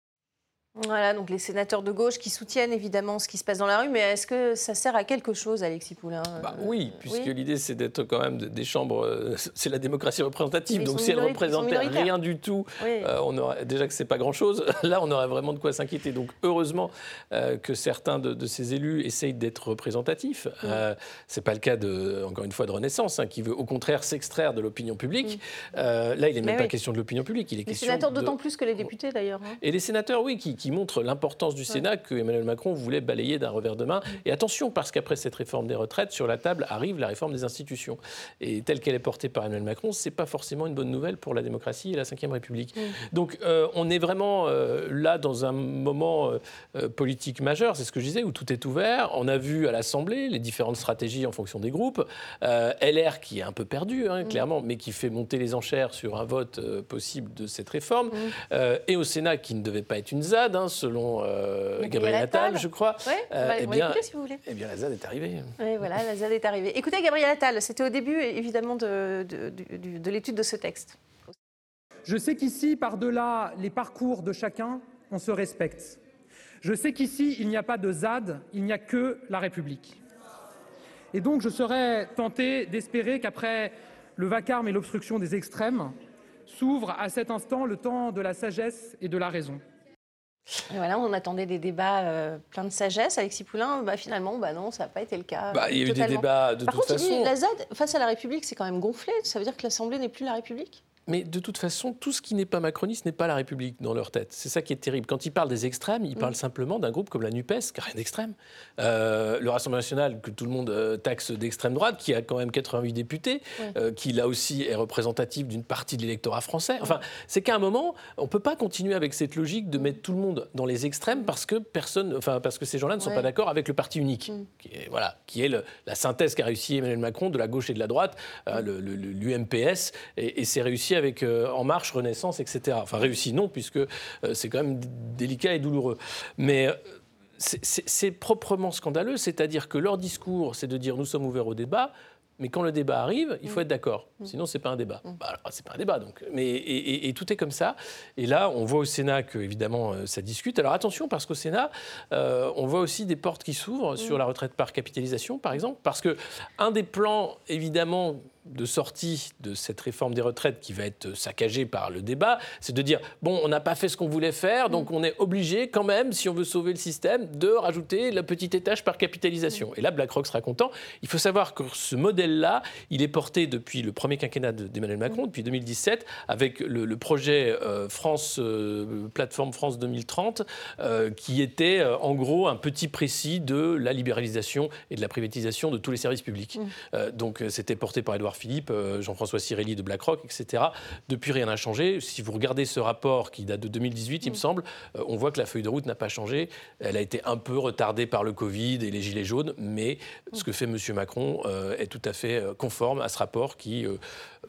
Voilà, donc les sénateurs de gauche qui soutiennent évidemment ce qui se passe dans la rue, mais est-ce que ça sert à quelque chose, Alexis Poulain Bah oui, puisque oui. l'idée c'est d'être quand même de- des chambres, euh, [LAUGHS] c'est la démocratie représentative. Donc si elle représentait rien du tout, Oui. euh, on aurait déjà que c'est pas grand chose. [LAUGHS] Là, on aurait vraiment de quoi s'inquiéter. Donc heureusement euh, que certains de, de ces élus essayent d'être représentatifs. Euh, c'est pas le cas de, encore une fois, de Renaissance, hein, qui veut au contraire s'extraire de l'opinion publique. Euh, là, il n'est Mais même pas oui. question de l'opinion publique. Il est Les question sénateurs de- d'autant plus que les députés d'ailleurs. hein. et les sénateurs, oui, qui, qui montrent l'importance du Sénat que Emmanuel Macron voulait balayer d'un revers de main. Et attention, parce qu'après cette réforme des retraites, sur la table arrive la réforme des institutions. Et telle qu'elle est portée par Emmanuel Macron, c'est pas forcément une bonne nouvelle pour la démocratie et la Ve République. Donc euh, on est vraiment euh, là dans un moment euh, politique majeur, c'est ce que je disais, où tout est ouvert. On a vu à l'Assemblée les différentes stratégies en fonction des groupes. LR qui est un peu perdu, hein, clairement, mais qui fait monter les enchères sur un vote possible de cette réforme. Et au Sénat qui ne devait pas être une ZAD, hein, selon euh, Gabriel Attal, Attal. je crois. Ouais, va- eh on va bien, l'écouter si vous voulez. eh bien, la ZAD est arrivée. Oui, voilà, la ZAD est arrivée. Écoutez, Gabriel Attal, c'était au début évidemment de l'étude de ce texte. Je sais qu'ici, par-delà les parcours de chacun, on se respecte. Je sais qu'ici, il n'y a pas de ZAD, il n'y a que la République. Et donc, je serais tenté d'espérer qu'après le vacarme et l'obstruction des extrêmes, s'ouvre à cet instant le temps de la sagesse et de la raison. Et voilà, on attendait des débats euh, pleins de sagesse. Alexis Poulain, bah, finalement, bah non, ça n'a pas été le cas. Bah, il y a eu des débats de Par toute contre, il dit, façon. la ZAD, face à la République, c'est quand même gonflé. Ça veut dire que l'Assemblée n'est plus la République? Mais de toute façon, tout ce qui n'est pas macroniste n'est pas la République dans leur tête. C'est ça qui est terrible. Quand ils parlent des extrêmes, ils parlent simplement d'un groupe comme la NUPES, qui n'a rien d'extrême. Euh, le Rassemblement national, que tout le monde euh, taxe d'extrême droite, qui a quand même 88 députés, euh, qui là aussi est représentatif d'une partie de l'électorat français. Enfin, c'est qu'à un moment, on ne peut pas continuer avec cette logique de mettre tout le monde dans les extrêmes parce que, personne, enfin, parce que ces gens-là ne sont Ouais. pas d'accord avec le parti unique, qui est, voilà, qui est le- la synthèse qu'a réussi Emmanuel Macron de la gauche et de la droite, euh, le- le- l'UMPS, et, et c'est réussi avec euh, En Marche, Renaissance, etc. Enfin, réussi non, puisque euh, c'est quand même délicat et douloureux. Mais euh, c'est- proprement scandaleux, c'est-à-dire que leur discours, c'est de dire nous sommes ouverts au débat. Mais quand le débat arrive, il faut être d'accord. Sinon, c'est pas un débat. Bah, alors, c'est pas un débat, donc. Mais et, et- et tout est comme ça. Et là, on voit au Sénat que évidemment ça discute. Alors attention, parce qu'au Sénat, euh, on voit aussi des portes qui s'ouvrent sur la retraite par capitalisation, par exemple, parce que un des plans évidemment de sortie de cette réforme des retraites qui va être saccagée par le débat, c'est de dire bon, on n'a pas fait ce qu'on voulait faire, donc on est obligé quand même, si on veut sauver le système, de rajouter le petit étage par capitalisation. Et là, BlackRock sera content. Il faut savoir que ce modèle-là, il est porté depuis le premier quinquennat d'Emmanuel Macron, depuis 2017, avec le, projet euh, France euh, plateforme France 2030, euh, qui était en gros un petit précis de la libéralisation et de la privatisation de tous les services publics. donc c'était porté par Edouard Philippe, euh, Jean-François Cirelli de BlackRock, etc. Depuis, rien n'a changé. Si vous regardez ce rapport qui date de 2018, il me mm. semble, euh, on voit que la feuille de route n'a pas changé. Elle a été un peu retardée par le Covid et les Gilets jaunes, mais ce que fait M. Macron euh, est tout à fait conforme à ce rapport qui,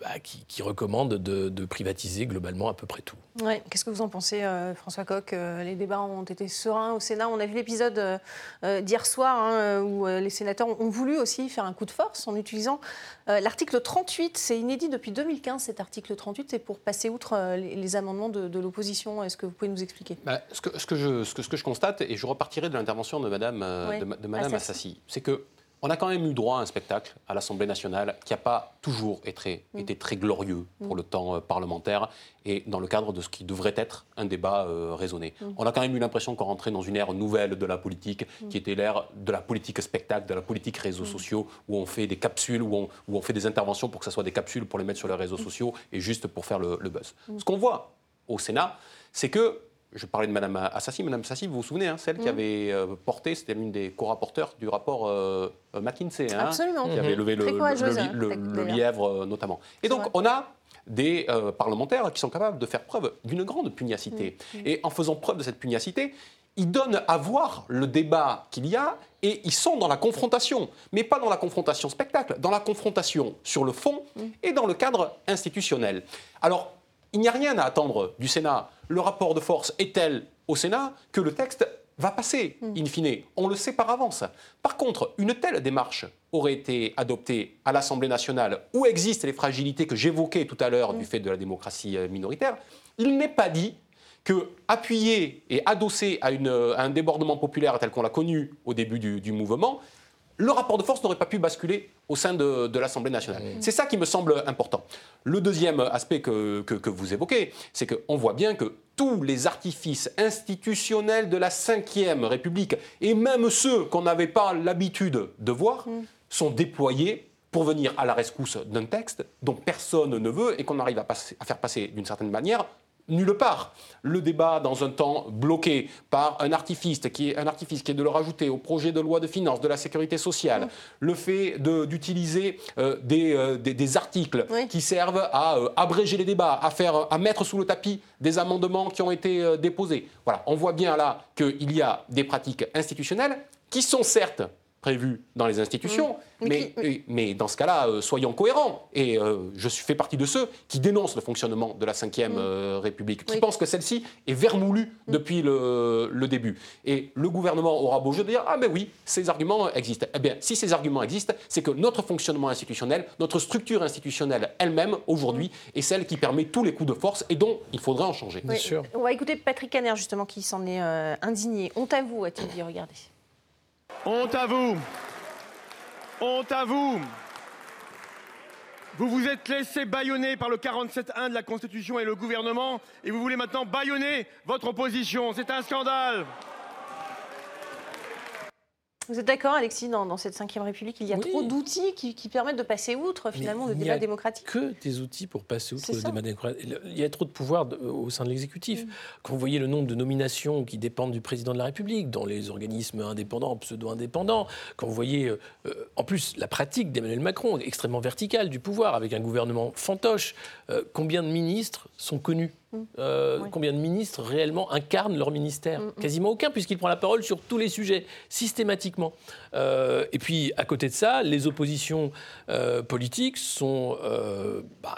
bah, qui, recommande de, privatiser globalement à peu près tout. Ouais. Qu'est-ce que vous en pensez, François Coq Les débats ont été sereins au Sénat. On a vu l'épisode d'hier soir hein, où les sénateurs ont voulu aussi faire un coup de force en utilisant l'article 38, c'est inédit depuis 2015, cet article 38, c'est pour passer outre euh, les, amendements de, l'opposition. Est-ce que vous pouvez nous expliquer? Bah, ce, que, ce, que je, ce, que, je, constate, et je repartirai de l'intervention de Mme, euh, de, Madame Assassi, c'est que on a quand même eu droit à un spectacle à l'Assemblée nationale qui n'a pas toujours été, mm. été, très glorieux pour mm. le temps euh, parlementaire et dans le cadre de ce qui devrait être un débat euh, raisonné. Mm. On a quand même eu l'impression qu'on rentrait dans une ère nouvelle de la politique qui était l'ère de la politique spectacle, de la politique réseaux sociaux, où on fait des capsules, où on, où on, fait des interventions pour que ce soit des capsules pour les mettre sur les réseaux sociaux et juste pour faire le, le buzz. Ce qu'on voit au Sénat, c'est que je parlais de Mme Assassi. Mme Assassi, vous vous souvenez, hein, celle qui mm. avait euh, porté, c'était l'une des co-rapporteurs du rapport euh, McKinsey, hein, Absolument. qui avait levé le, le, lièvre euh, notamment. Et donc, on a des parlementaires qui sont capables de faire preuve d'une grande pugnacité. Mm. Mm. Et en faisant preuve de cette pugnacité, ils donnent à voir le débat qu'il y a et ils sont dans la confrontation, mais pas dans la confrontation spectacle, dans la confrontation sur le fond et dans le cadre institutionnel. Alors, il n'y a rien à attendre du Sénat. Le rapport de force est tel au Sénat que le texte va passer, hmm. in fine. On le sait par avance. Par contre, une telle démarche aurait été adoptée à l'Assemblée nationale, où existent les fragilités que j'évoquais tout à l'heure hmm. du fait de la démocratie euh, minoritaire. Il n'est pas dit que, appuyé et adossé à, un débordement populaire tel qu'on l'a connu au début du mouvement, le rapport de force n'aurait pas pu basculer au sein de, l'Assemblée nationale. C'est ça qui me semble important. Le deuxième aspect que, vous évoquez, c'est qu'on voit bien que tous les artifices institutionnels de la Ve République, et même ceux qu'on n'avait pas l'habitude de voir, mm. sont déployés pour venir à la rescousse d'un texte dont personne ne veut et qu'on arrive à faire passer d'une certaine manière nulle part. Le débat dans un temps bloqué par un artifice qui est, un artifice qui est de le rajouter au projet de loi de finances de la sécurité sociale, le fait d'utiliser euh, euh, des, articles qui servent à euh, abréger les débats, à, faire, à mettre sous le tapis des amendements qui ont été déposés. Voilà, on voit bien là qu'il y a des pratiques institutionnelles qui sont certes prévu dans les institutions. Mmh. Mais, mais, dans ce cas-là, euh, soyons cohérents. Et euh, je fais partie de ceux qui dénoncent le fonctionnement de la Ve mmh. euh, République, qui pensent que celle-ci est vermoulue mmh. depuis le, le, début. Et le gouvernement aura beau jeu de dire Ah, ben oui, ces arguments existent. Eh bien, si ces arguments existent, c'est que notre fonctionnement institutionnel, notre structure institutionnelle elle-même, aujourd'hui, est celle qui permet tous les coups de force et dont il faudrait en changer. Bien sûr. On va écouter Patrick Caner, justement, qui s'en est indigné. Honte à vous, a-t-il dit. Regardez. Honte à vous. Honte à vous. Vous vous êtes laissé bâillonner par le 47.1 de la Constitution et le gouvernement et vous voulez maintenant bâillonner votre opposition. C'est un scandale vous êtes d'accord, Alexis, dans, cette Ve République, il y a trop d'outils qui, permettent de passer outre finalement le débat démocratique que des outils pour passer outre le débat démocratique. Il y a trop de pouvoir au sein de l'exécutif. Mm. Quand vous voyez le nombre de nominations qui dépendent du président de la République, dans les organismes indépendants, pseudo-indépendants, quand vous voyez euh, euh, en plus la pratique d'Emmanuel Macron, extrêmement verticale du pouvoir, avec un gouvernement fantoche, euh, combien de ministres sont connus? Euh, combien de ministres réellement incarnent leur ministère mm, mm. Quasiment aucun, puisqu'il prend la parole sur tous les sujets, systématiquement. Euh, et puis, à côté de ça, les oppositions euh, politiques sont bah,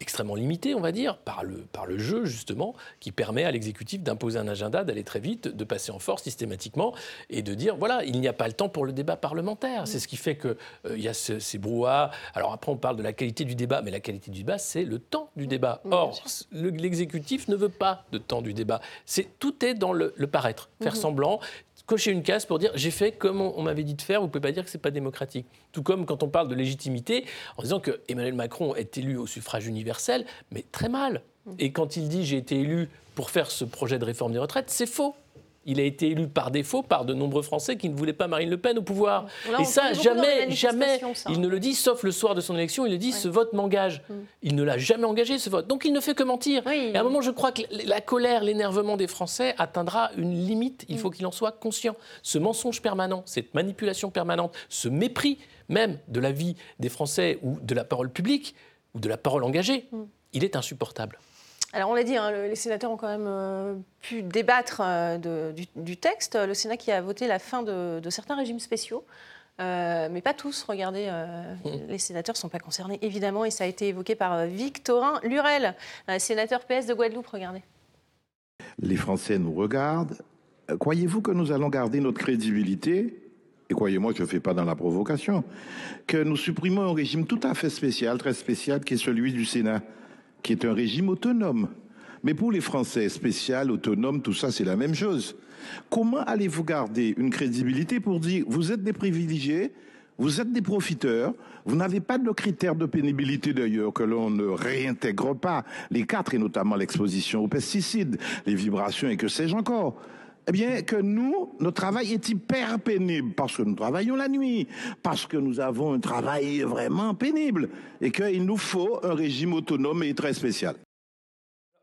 extrêmement limité, on va dire, par le, par le jeu, justement, qui permet à l'exécutif d'imposer un agenda, d'aller très vite, de passer en force systématiquement et de dire, voilà, il n'y a pas le temps pour le débat parlementaire. C'est ce qui fait qu'il euh, y a ces brouhahs. Alors après, on parle de la qualité du débat, mais la qualité du débat, c'est le temps du débat. Or, l'exécutif ne veut pas de temps du débat. C'est Tout est dans le, paraître, faire semblant cocher une case pour dire j'ai fait comme on, m'avait dit de faire, vous ne pouvez pas dire que ce n'est pas démocratique. Tout comme quand on parle de légitimité, en disant que Emmanuel Macron est élu au suffrage universel, mais très mal. Mm. Et quand il dit j'ai été élu pour faire ce projet de réforme des retraites, c'est faux il a été élu par défaut par de nombreux Français qui ne voulaient pas Marine Le Pen au pouvoir. et ça, jamais, jamais, il ne le dit, sauf le soir de son élection, il le dit, ce vote m'engage. Mm. Il ne l'a jamais engagé, ce vote. Donc il ne fait que mentir. Et à un moment, je crois que la colère, l'énervement des Français atteindra une limite. Il mm. faut qu'il en soit conscient. Ce mensonge permanent, cette manipulation permanente, ce mépris même de la vie des Français ou de la parole publique ou de la parole engagée, mm. il est insupportable. Alors on l'a dit, hein, les sénateurs ont quand même euh, pu débattre euh, du, texte. Le Sénat qui a voté la fin de, certains régimes spéciaux. Euh, mais pas tous, regardez, mmh. les sénateurs ne sont pas concernés, évidemment, et ça a été évoqué par Victorin Lurel, sénateur PS de Guadeloupe, regardez. Les Français nous regardent. Croyez-vous que nous allons garder notre crédibilité? Et croyez-moi, je ne fais pas dans la provocation, que nous supprimons un régime tout à fait spécial, très spécial, qui est celui du Sénat qui est un régime autonome. Mais pour les Français, spécial, autonome, tout ça, c'est la même chose. Comment allez-vous garder une crédibilité pour dire vous êtes des privilégiés, vous êtes des profiteurs, vous n'avez pas de critères de pénibilité d'ailleurs que l'on ne réintègre pas, les quatre et notamment l'exposition aux pesticides, les vibrations et que sais-je encore eh bien, que nous, notre travail est hyper pénible parce que nous travaillons la nuit, parce que nous avons un travail vraiment pénible et qu'il nous faut un régime autonome et très spécial.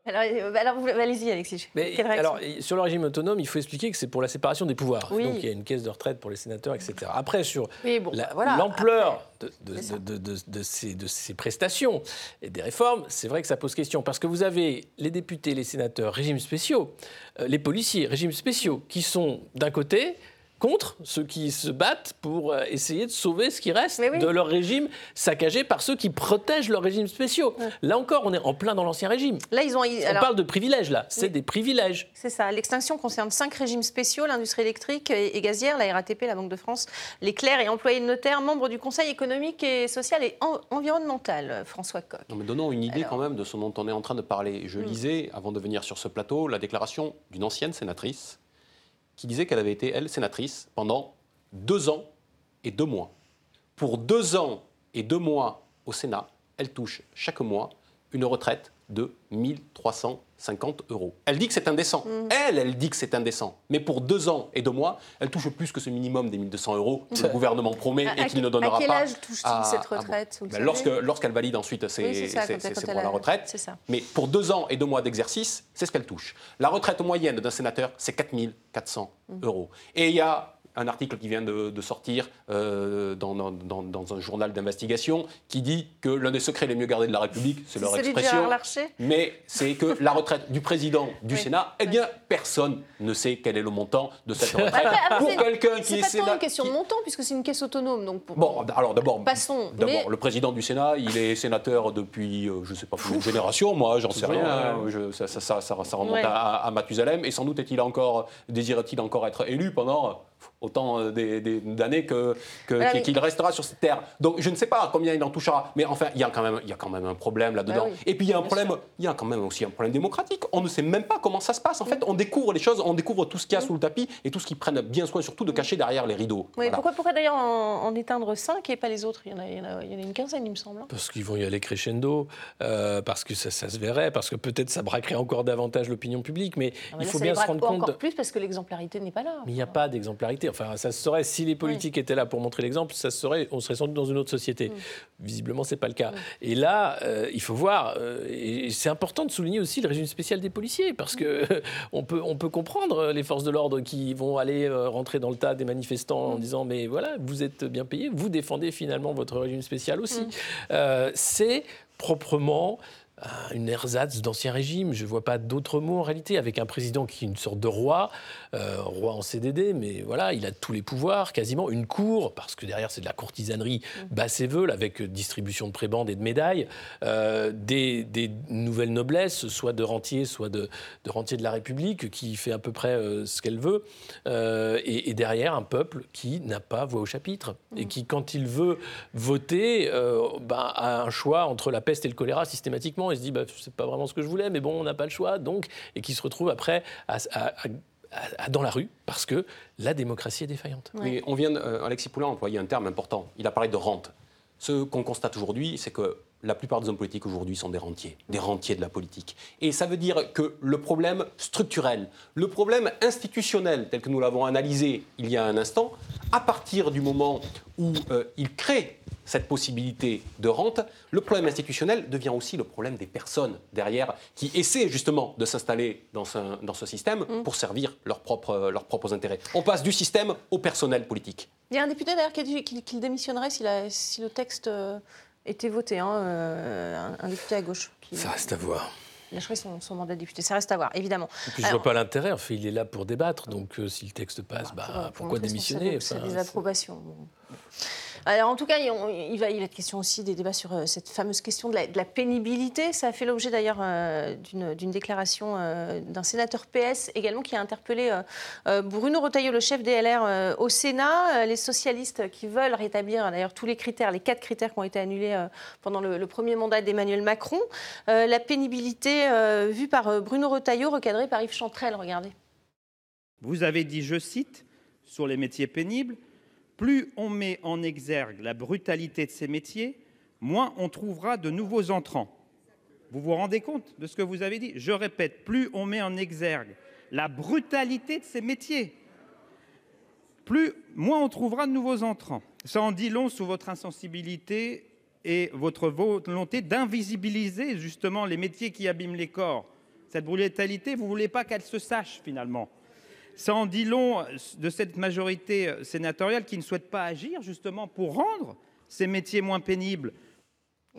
Alors, euh, allez-y, Alexis. alors, sur le régime autonome, il faut expliquer que c'est pour la séparation des pouvoirs. Donc, il y a une caisse de retraite pour les sénateurs, etc. Après, sur l'ampleur de, ces, prestations et des réformes, c'est vrai que ça pose question. Parce que vous avez les députés, les sénateurs, régimes spéciaux, euh, les policiers, régimes spéciaux, qui sont d'un côté contre ceux qui se battent pour euh, essayer de sauver ce qui reste de leur régime saccagé par ceux qui protègent leurs régimes spéciaux. Là encore, on est en plein dans l'ancien régime. Là, ils ont. On parle de privilèges là, c'est des privilèges. C'est ça. L'extinction concerne cinq régimes spéciaux l'industrie électrique et gazière, la RATP, la Banque de France, les clercs et employés de notaire, membres du Conseil économique et social et environnemental. François Coq. Non, mais donnons une idée quand même de ce dont on est en train de parler. Je mm. lisais, avant de venir sur ce plateau, la déclaration d'une ancienne sénatrice qui disait qu'elle avait été, elle, sénatrice pendant deux ans et deux mois. Pour deux ans et deux mois au Sénat, elle touche chaque mois une retraite de 1350 euros. Elle dit que c'est indécent. Mm. Elle, elle dit que c'est indécent. Mais pour deux ans et deux mois, elle touche plus que ce minimum des 1200 euros que le [LAUGHS] gouvernement promet et qu'il ne donnera pas. À quel âge touche-t-il cette retraite ben, Lorsqu'elle valide ensuite, c'est pour la retraite. Mais pour deux ans et deux mois d'exercice, c'est ce qu'elle touche. La retraite moyenne d'un sénateur, c'est 4400 mm. euros. Et il y a un article qui vient de, sortir euh, dans, dans, un journal d'investigation qui dit que l'un des secrets les mieux gardés de la République, c'est leur expression, mais c'est que la retraite du président du Sénat, eh bien, personne ne sait quel est le montant de cette retraite. pour quelqu'un qui est, C'est pas une question de montant, puisque c'est une caisse autonome. Donc Bon, alors d'abord, passons. D'abord, le président du Sénat, il est sénateur depuis, euh, je ne sais pas, une génération, moi, j'en sais rien. ça, ça, ça, remonte à, à Mathusalem, et sans doute est-il encore, désirait-il encore être élu pendant autant euh, d'années que, qu'il restera sur cette terre. Donc je ne sais pas combien il en touchera, mais enfin il y a quand même, il y a quand même un problème là-dedans. Bah Et puis il y a un problème, il y a quand même aussi un problème démocratique. On ne sait même pas comment ça se passe. En fait, on découvre les choses, on découvre tout ce qu'il y a sous le tapis et tout ce qu'ils prennent bien soin, surtout de cacher derrière les rideaux. Pourquoi, pourquoi d'ailleurs en, éteindre cinq et pas les autres? Il y, en a, il, y en a, une quinzaine, il me semble. Hein. Parce qu'ils vont y aller crescendo, euh, parce que ça, se verrait, parce que peut-être ça braquerait encore davantage l'opinion publique, mais, il faut bien se rendre compte. Encore plus parce que l'exemplarité n'est pas là. Mais il n'y a pas d'exemplarité. Enfin, ça se serait si les politiques étaient là pour montrer l'exemple, ça serait, on serait sans doute dans une autre société. Visiblement, Visiblement, c'est pas le cas. Et là, euh, il faut voir, euh, et c'est important de souligner aussi le régime spécial des policiers, parce que [LAUGHS] on peut, on peut comprendre les forces de l'ordre qui vont aller euh, rentrer dans le tas des manifestants en disant, mais voilà, vous êtes bien payés, vous défendez finalement votre régime spécial aussi. c'est proprement une ersatz d'ancien régime. Je ne vois pas d'autres mots en réalité, avec un président qui est une sorte de roi, euh, roi en CDD, mais voilà, il a tous les pouvoirs, quasiment une cour, parce que derrière c'est de la courtisanerie mmh. basse et veule, avec distribution de prébendes et de médailles, euh, des, nouvelles noblesses, soit de rentiers, soit de, de rentiers de la République, qui fait à peu près euh, ce qu'elle veut, et, derrière un peuple qui n'a pas voix au chapitre, et mmh. qui, quand il veut voter, ben, a un choix entre la peste et le choléra systématiquement, et se dit, bah, c'est pas vraiment ce que je voulais, mais bon, on n'a pas le choix, donc, et qui se retrouve après à dans la rue parce que la démocratie est défaillante. Mais on vient, euh, Alexis Poulain a employé un terme important. Il a parlé de rente. Ce qu'on constate aujourd'hui, c'est que la plupart des hommes politiques aujourd'hui sont des rentiers, des rentiers de la politique. Et ça veut dire que le problème structurel, le problème institutionnel, tel que nous l'avons analysé il y a un instant, à partir du moment où euh, il crée cette possibilité de rente, le problème institutionnel devient aussi le problème des personnes derrière qui essaient justement de s'installer dans ce, dans ce système Mm. pour servir leurs propres, leurs propres intérêts. On passe du système au personnel politique. Il y a un député d'ailleurs qui a dit qu'il qu'il démissionnerait si, la- si le texte était voté, hein, euh, un, un député à gauche. Qui, Ça reste à voir. Il lâcherait son, son mandat de député. Ça reste à voir, évidemment. Et puis je Alors, vois pas l'intérêt. Enfin, il est là pour débattre. Donc euh, si le texte passe, bah, pour pourquoi démissionner Enfin, C'est des approbations. Bon. Alors, en tout cas, il va, il va être question aussi des débats sur euh, cette fameuse question de la, pénibilité. Ça a fait l'objet d'ailleurs euh, d'une déclaration euh, d'un sénateur PS également qui a interpellé Bruno Retailleau, le chef des LR au Sénat. Les socialistes qui veulent rétablir d'ailleurs tous les critères, les quatre critères qui ont été annulés pendant le, premier mandat d'Emmanuel Macron. La pénibilité vue par Bruno Retailleau, recadrée par Yves Chantrel. Regardez. Vous avez dit, je cite, sur les métiers pénibles, plus on met en exergue la brutalité de ces métiers, moins on trouvera de nouveaux entrants. Vous vous rendez compte de ce que vous avez dit? Je répète, plus on met en exergue la brutalité de ces métiers, plus moins on trouvera de nouveaux entrants. Ça en dit long sur votre insensibilité et votre volonté d'invisibiliser justement les métiers qui abîment les corps. Cette brutalité, vous ne voulez pas qu'elle se sache finalement. Ça en dit long de cette majorité sénatoriale qui ne souhaite pas agir justement pour rendre ces métiers moins pénibles.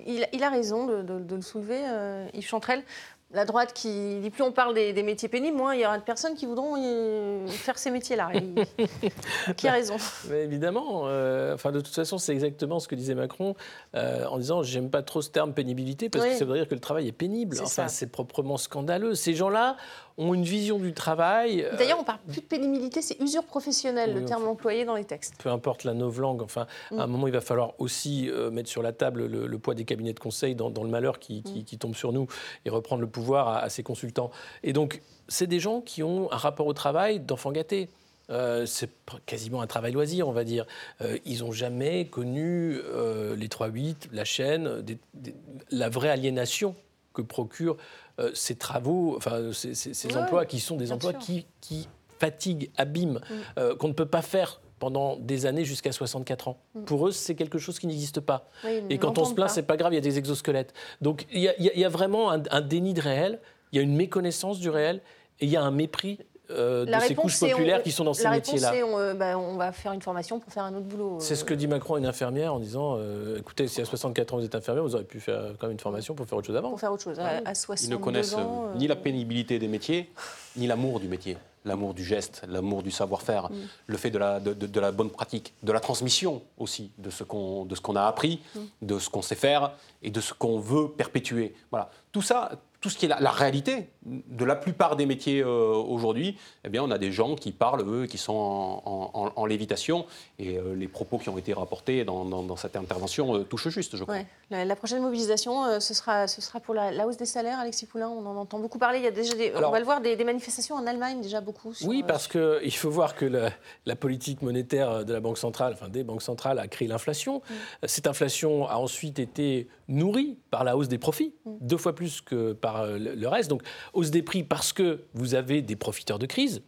Il, il a raison de, de- de le soulever, euh, Yves Chantrel. La droite qui dit plus on parle des, des métiers pénibles, moins il y aura de personnes qui voudront euh, faire ces métiers-là. [LAUGHS] Qui a raison Mais évidemment, euh, enfin de toute façon, c'est exactement ce que disait Macron euh, en disant j'aime pas trop ce terme pénibilité parce Oui. que ça veut dire que le travail est pénible. Enfin, c'est proprement scandaleux. Ces gens-là ont une vision du travail. euh, D'ailleurs, on parle plus de pénibilité, c'est usure professionnelle, Oui, le terme employé dans les textes. peu importe la novlangue, enfin, à un Mm. moment, il va falloir aussi euh, mettre sur la table le, le poids des cabinets de conseil dans, dans le malheur qui, Mm. qui- tombe sur nous et reprendre le pouvoir à, à ces consultants. Et donc, c'est des gens qui ont un rapport au travail d'enfants gâtés. Euh, c'est quasiment un travail loisir, on va dire. Euh, ils n'ont jamais connu euh, les 3-8, la chaîne, des- des- la vraie aliénation que procurent euh, ces travaux, enfin ces, ces- ces Ouais, emplois qui sont des emplois sûr. qui, qui fatiguent, abîment, euh, qu'on ne peut pas faire pendant des années jusqu'à 64 ans. Mm. Pour eux, c'est quelque chose qui n'existe pas. Oui, Et quand on se plaint, c'est pas grave, il y a des exosquelettes. Donc y y il y a vraiment un, un déni de réel, il y a une méconnaissance du réel, et il y a un mépris euh, de ces couches populaires on- qui sont dans ces la réponse, métiers-là. c'est on, euh, bah, on va faire une formation pour faire un autre boulot. C'est ce que dit Macron à une infirmière en disant euh, écoutez, si à 64 ans vous êtes infirmière, vous aurez pu faire quand même une formation pour faire autre chose avant. Pour faire autre chose. À, à Ils 62 ne connaissent euh, ans. euh, ni la pénibilité des métiers, ni l'amour du métier, l'amour du geste, l'amour du savoir-faire, Mm. le fait de la, de, de- de la bonne pratique, de la transmission aussi, de ce qu'on de ce qu'on a appris, Mm. de ce qu'on sait faire et de ce qu'on veut perpétuer. Voilà. Tout ça, tout ce qui est la, la réalité de la plupart des métiers euh, aujourd'hui, eh bien, on a des gens qui parlent, eux, qui sont en, en- en- en lévitation. Et euh, les propos qui ont été rapportés dans, dans- dans cette intervention euh, touchent juste, je crois. Ouais. La, la prochaine mobilisation, euh, ce, sera, ce sera pour la, la hausse des salaires, Alexis Poulain. On en entend beaucoup parler. Il y a déjà des, on va le voir, des, des manifestations en Allemagne, déjà beaucoup. sur, Oui, euh, parce qu'il faut voir que la, la politique monétaire de la Banque centrale, enfin des banques centrales, a créé l'inflation. Cette inflation a ensuite été nourrie par la hausse des profits, deux fois plus que par le le reste. Donc, hausse des prix parce que vous avez des profiteurs de crise.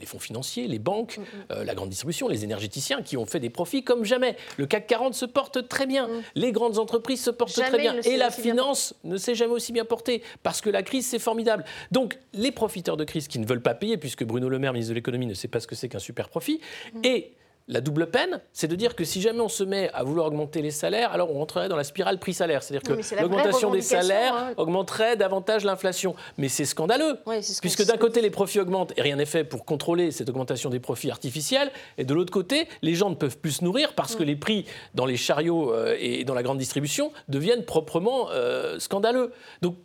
Les fonds financiers, les banques, euh, la grande distribution, les énergéticiens qui ont fait des profits comme jamais. Le CAC 40 se porte très bien. Les grandes entreprises se portent Jamais très bien. Et la bien finance ne s'est jamais aussi bien portée parce que la crise, c'est formidable. Donc, les profiteurs de crise qui ne veulent pas payer, puisque Bruno Le Maire, ministre de l'économie, ne sait pas ce que c'est qu'un super profit, Mm. et la double peine, c'est de dire que si jamais on se met à vouloir augmenter les salaires, alors on rentrerait dans la spirale prix-salaire. C'est-à-dire que l'augmentation des salaires hein. augmenterait davantage l'inflation. Mais c'est scandaleux, Ouais, ce puisque d'un côté les profits augmentent et rien n'est fait pour contrôler cette augmentation des profits artificiels, et de l'autre côté, les gens ne peuvent plus se nourrir parce que Mm. les prix dans les chariots euh, et dans la grande distribution deviennent proprement euh, scandaleux. Donc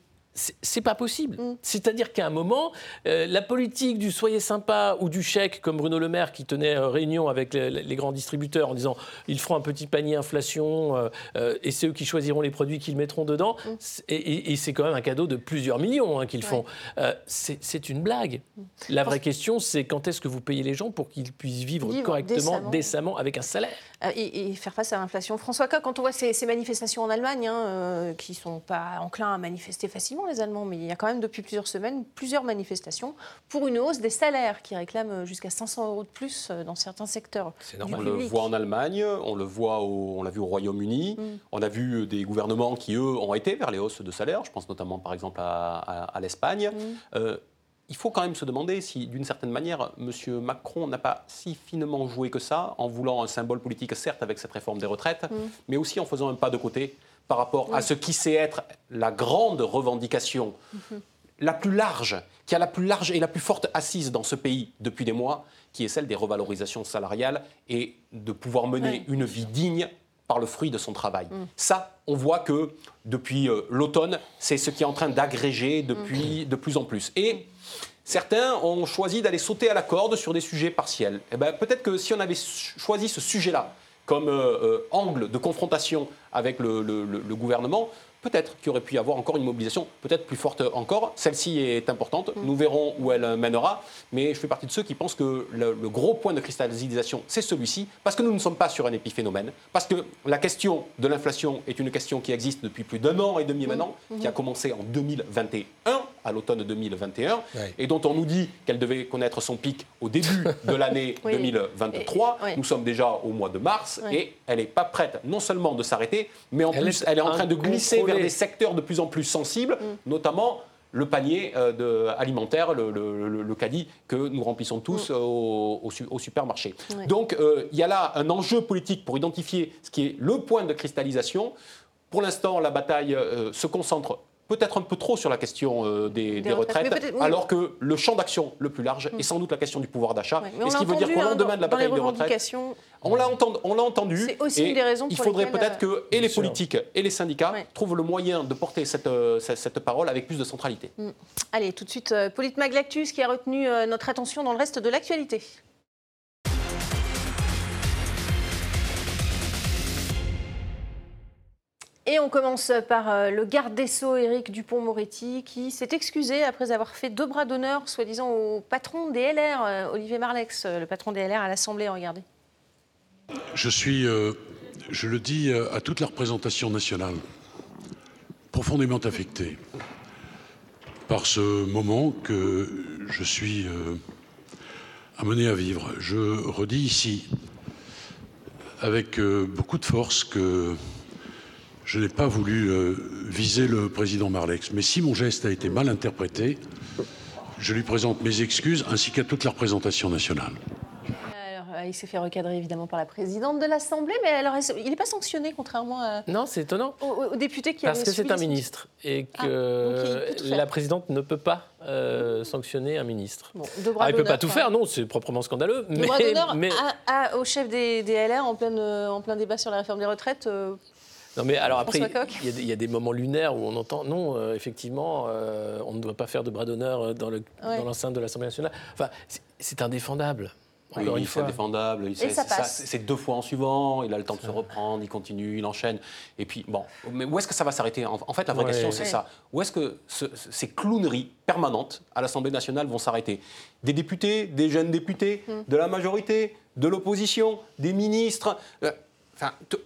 c'est pas possible. C'est-à-dire qu'à un moment, euh, la politique du soyez sympa ou du chèque, comme Bruno Le Maire qui tenait euh, réunion avec les, grands distributeurs en disant ils feront un petit panier inflation euh, et c'est eux qui choisiront les produits qu'ils mettront dedans, et, c'est quand même un cadeau de plusieurs millions hein, qu'ils font. c'est une blague. La vraie question, c'est quand est-ce que vous payez les gens pour qu'ils puissent vivre, correctement, décemment. avec un salaire? Et, faire face à l'inflation. François Coq, quand on voit ces, manifestations en Allemagne, hein, qui ne sont pas enclins à manifester facilement, les Allemands, mais il y a quand même depuis plusieurs semaines plusieurs manifestations pour une hausse des salaires qui réclament jusqu'à 500 euros de plus euh, dans certains secteurs. On le voit en Allemagne, on le voit, on l'a vu au Royaume-Uni, mm. on a vu des gouvernements qui eux ont été vers les hausses de salaires. Je pense notamment par exemple à, l'Espagne. Mm. Euh, il faut quand même se demander si, d'une certaine manière, M. Macron n'a pas si finement joué que ça, en voulant un symbole politique, certes avec cette réforme des retraites, mm. mais aussi en faisant un pas de côté par rapport à ce qui sait être la grande revendication, mhm. la plus large, qui a la plus large et la plus forte assise dans ce pays depuis des mois, qui est celle des revalorisations salariales et de pouvoir mener une vie digne par le fruit de son travail. Mm. Ça, on voit que depuis euh, l'automne, c'est ce qui est en train d'agréger depuis mm. de plus en plus. Et certains ont choisi d'aller sauter à la corde sur des sujets partiels. Et eh ben, peut-être que si on avait choisi ce sujet-là comme euh, euh, angle de confrontation avec le, gouvernement, peut-être qu'il aurait pu y avoir encore une mobilisation peut-être plus forte encore. Celle-ci est importante. Mm. Nous verrons où elle mènera. Mais je fais partie de ceux qui pensent que le, gros point de cristallisation, c'est celui-ci, parce que nous ne sommes pas sur un épiphénomène, parce que la question de l'inflation est une question qui existe depuis plus d'un an et demi mm. maintenant, qui a mm-hmm. commencé en 2021 à l'automne 2021, et dont on nous dit qu'elle devait connaître son pic au début [LAUGHS] de l'année 2023. Nous sommes déjà au mois de mars, et elle n'est pas prête non seulement de s'arrêter, mais en plus, elle est en train de glisser vers des secteurs de plus en plus sensibles, mm. notamment le panier euh, de, alimentaire, le, caddie que nous remplissons tous mm. au, supermarché. Donc euh, il y a là un enjeu politique pour identifier ce qui est le point de cristallisation. Pour l'instant, la bataille euh, se concentre peut-être un peu trop sur la question euh, des, retraites, alors que le champ d'action le plus large est sans doute la question du pouvoir d'achat. Et ce qui veut dire qu'au lendemain de la bataille des retraites, on l'a entendu. On l'a entendu. C'est aussi une des raisons Il faudrait peut-être que et les politiques et les syndicats trouvent le moyen de porter cette, euh, cette, parole avec plus de centralité. Mm. Allez, tout de suite, euh, Politmag Lactus qui a retenu notre attention dans le reste de l'actualité. Et on commence par euh, le garde des Sceaux, Éric Dupont-Moretti, qui s'est excusé après avoir fait deux bras d'honneur, soi-disant, au patron des LR, euh, Olivier Marlex, euh, le patron des LR à l'Assemblée. Regardez. Je suis, je le dis à toute la représentation nationale, profondément affecté par ce moment que je suis amené à vivre. Je redis ici, avec beaucoup de force, que je n'ai pas voulu euh, viser le président Marlex. Mais si mon geste a été mal interprété, je lui présente mes excuses ainsi qu'à toute la représentation nationale. Euh, il s'est fait recadrer évidemment par la présidente de l'Assemblée, mais alors il n'est pas sanctionné contrairement à, non, c'est étonant. Au, député qui Parce que c'est un ministre et ah, que la présidente ne peut pas euh, sanctionner un ministre. Bon, ah, il ne peut pas tout faire, non, c'est proprement scandaleux. mais, [LAUGHS] mais... au chef des, LR en plein, en plein débat sur la réforme des retraites. Non, mais alors après, il y, a des moments lunaires où on entend non, euh, effectivement, euh, on ne doit pas faire de bras d'honneur euh, dans l'enceinte de l'Assemblée nationale. Enfin, c'est indéfendable. Encore une fois. C'est indéfendable. C'est deux fois en suivant. Il a le temps de se reprendre. Il continue, il enchaîne. Et puis, bon, mais où est-ce que ça va s'arrêter en, fait, la vraie question, c'est ça. Où est-ce que ces clowneries permanentes à l'Assemblée nationale vont s'arrêter? Des députés, des jeunes députés, hmm. de la majorité, de l'opposition, des ministres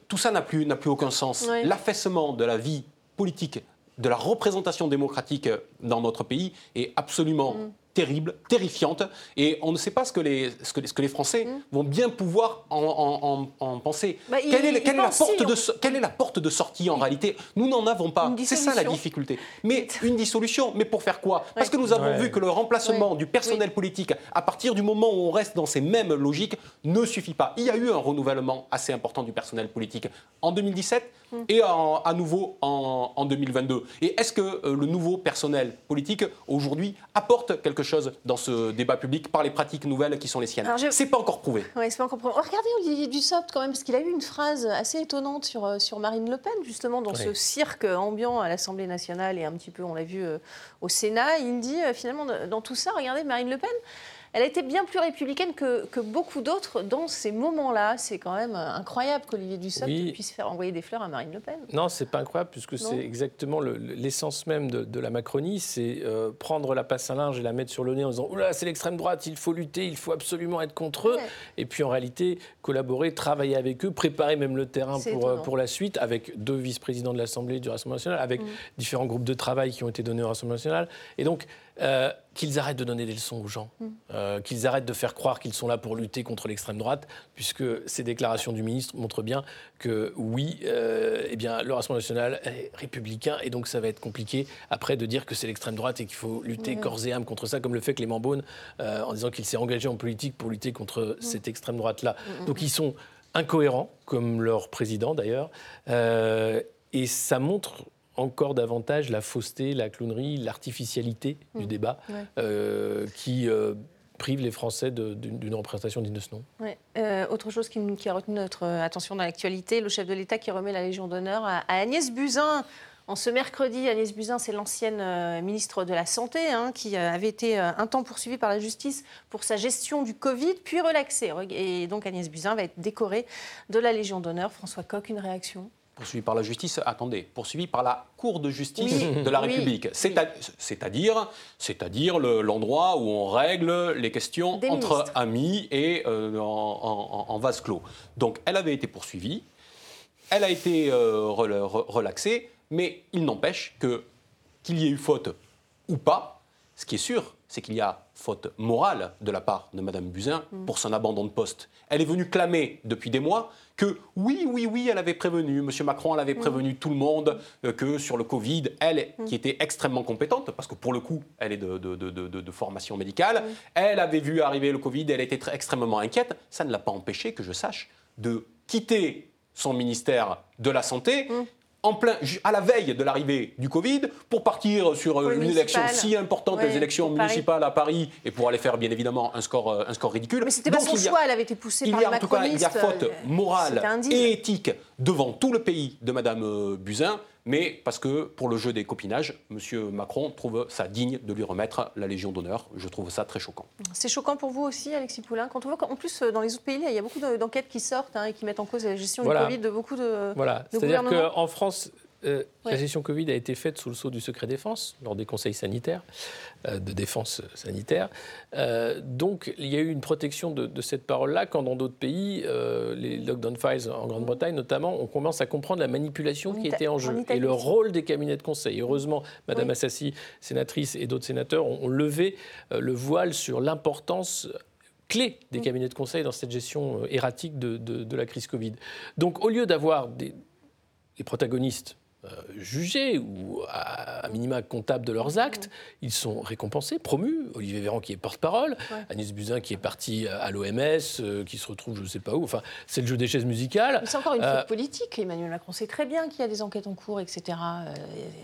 tout ça n'a plus, plus aucun sens. L'affaissement de la vie politique, de la représentation démocratique dans notre pays est absolument mm terrible, terrifiante, et on ne sait pas ce que les, ce que, ce que les Français mmh. vont bien pouvoir en, penser. Bah, quelle, est, quelle, est la porte de, quelle est la porte de sortie en réalité? Nous n'en avons pas. C'est ça la difficulté. Mais une dissolution, mais pour faire quoi? Parce que nous avons vu que le remplacement du personnel politique, à partir du moment où on reste dans ces mêmes logiques, ne suffit pas. Il y a eu un renouvellement assez important du personnel politique en 2017 mmh. et à nouveau en, en 2022. Et est-ce que euh, le nouveau personnel politique aujourd'hui apporte quelque quelque chose dans ce débat public par les pratiques nouvelles qui sont les siennes. C'est pas encore prouvé. Ouais, c'est pas encore prouvé. Oh, regardez Olivier Dussopt quand même, parce qu'il a eu une phrase assez étonnante sur, euh, sur Marine Le Pen, justement, dans ce cirque ambiant à l'Assemblée nationale et un petit peu, on l'a vu, euh, au Sénat. Il dit euh, finalement, dans tout ça, regardez, Marine Le Pen, elle a été bien plus républicaine que, que beaucoup d'autres dans ces moments-là. C'est quand même incroyable qu'Olivier Dussopt puisse faire envoyer des fleurs à Marine Le Pen. Non, c'est pas incroyable, puisque c'est exactement l'essence même de, de, la Macronie, c'est euh, prendre la passe à linge et la mettre sur le nez en disant « Oula, c'est l'extrême droite, il faut lutter, il faut absolument être contre eux Et puis en réalité, collaborer, travailler avec eux, préparer même le terrain pour, euh, pour la suite, avec deux vice-présidents de l'Assemblée du Rassemblement national, avec mm. différents groupes de travail qui ont été donnés au Rassemblement national. Et donc, euh, qu'ils arrêtent de donner des leçons aux gens, mm. euh, qu'ils arrêtent de faire croire qu'ils sont là pour lutter contre l'extrême droite, puisque ces déclarations du ministre montrent bien que oui, euh, eh bien, le Rassemblement national est républicain, et donc ça va être compliqué après de dire que c'est l'extrême droite et qu'il faut lutter corps et âme contre ça, comme le fait Clément Beaune en disant qu'il s'est engagé en politique pour lutter contre mm. cette extrême droite-là. Mm, donc ils sont incohérents, comme leur président d'ailleurs, et ça montre encore davantage la fausseté, la clownerie, l'artificialité du mmh. débat euh, qui euh, prive les Français d'une représentation digne de ce nom. Euh, autre chose qui, qui, a retenu notre attention dans l'actualité, le chef de l'État qui remet la Légion d'honneur à, Agnès Buzyn. En ce mercredi, Agnès Buzyn, c'est l'ancienne ministre de la Santé, hein, qui avait été un temps poursuivie par la justice pour sa gestion du Covid, puis relaxée. Et donc Agnès Buzyn va être décorée de la Légion d'honneur. François Coq, une réaction? Poursuivi par la justice, attendez, poursuivi par la Cour de justice de la République, c'est-à-dire c'est-à-dire l'endroit où on règle les questions entre amis et euh, en, vase clos. Donc elle avait été poursuivie, elle a été euh, relaxée, mais il n'empêche que qu'il y ait eu faute ou pas, ce qui est sûr, c'est qu'il y a faute morale de la part de Mme Buzyn mm. pour son abandon de poste. Elle est venue clamer depuis des mois que oui, oui, oui, elle avait prévenu, M. Macron, elle avait mm. prévenu tout le monde euh, que sur le Covid, elle, mm. qui était extrêmement compétente, parce que pour le coup, elle est de, de, formation médicale, elle avait vu arriver le Covid, elle était très, extrêmement inquiète. Ça ne l'a pas empêché, que je sache, de quitter son ministère de la Santé en plein, à la veille de l'arrivée du Covid pour partir sur euh, une élection si importante, les élections municipales à Paris, et pour aller faire bien évidemment un score, euh, un score ridicule. Mais c'était pas son choix, elle avait été poussée par les en tout cas, il y a faute euh, morale et éthique devant tout le pays de Madame Buzyn mais parce que pour le jeu des copinages, M. Macron trouve ça digne de lui remettre la Légion d'honneur. Je trouve ça très choquant. C'est choquant pour vous aussi, Alexis Poulain, quand on voit qu'en plus, dans les autres pays, il y a beaucoup d'enquêtes qui sortent hein, et qui mettent en cause la gestion du Covid de beaucoup de, voilà. C'est-à-dire qu'en France, euh, la gestion Covid a été faite sous le sceau du secret défense, lors des conseils sanitaires, euh, de défense sanitaire. Euh, donc, il y a eu une protection de, cette parole-là, quand dans d'autres pays, les lockdown files en Grande-Bretagne notamment, on commence à comprendre la manipulation qui était en jeu et le rôle des cabinets de conseil. Heureusement, Mme Assassi, sénatrice, et d'autres sénateurs ont, levé le voile sur l'importance clé des cabinets de conseil dans cette gestion erratique de, de la crise Covid. Donc, au lieu d'avoir des, des protagonistes jugés ou à, minima comptables de leurs actes. Ils sont récompensés, promus. Olivier Véran qui est porte-parole, Agnès Buzyn qui est partie à l'OMS, euh, qui se retrouve je ne sais pas où. Enfin, c'est le jeu des chaises musicales. C'est encore une euh, faute politique. Emmanuel Macron sait très bien qu'il y a des enquêtes en cours, etc.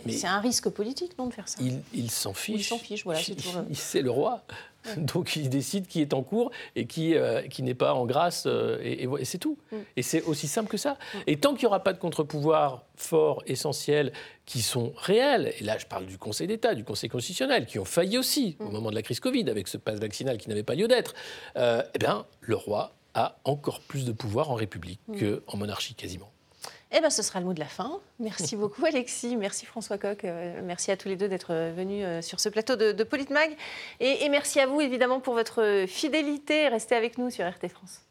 c'est un risque politique, non, de faire ça. Il, s'en fiche. Il s'en fiche, voilà. C'est le roi. [LAUGHS] Donc il décide qui est en cours et qui, euh, qui n'est pas en grâce, euh, et, c'est tout. Mm. Et c'est aussi simple que ça. Mm. Et tant qu'il n'y aura pas de contre-pouvoir fort, essentiel, qui sont réels, et là je parle du Conseil d'État, du Conseil constitutionnel, qui ont failli aussi au mm. moment de la crise Covid, avec ce passe vaccinal qui n'avait pas lieu d'être, euh, eh bien le roi a encore plus de pouvoir en République qu'en monarchie quasiment. Eh bien, ce sera le mot de la fin. Merci [LAUGHS] beaucoup, Alexis. Merci, François Coq. Euh, merci à tous les deux d'être venus euh, sur ce plateau de, de Politmag. Et, et merci à vous, évidemment, pour votre fidélité. Restez avec nous sur RT France.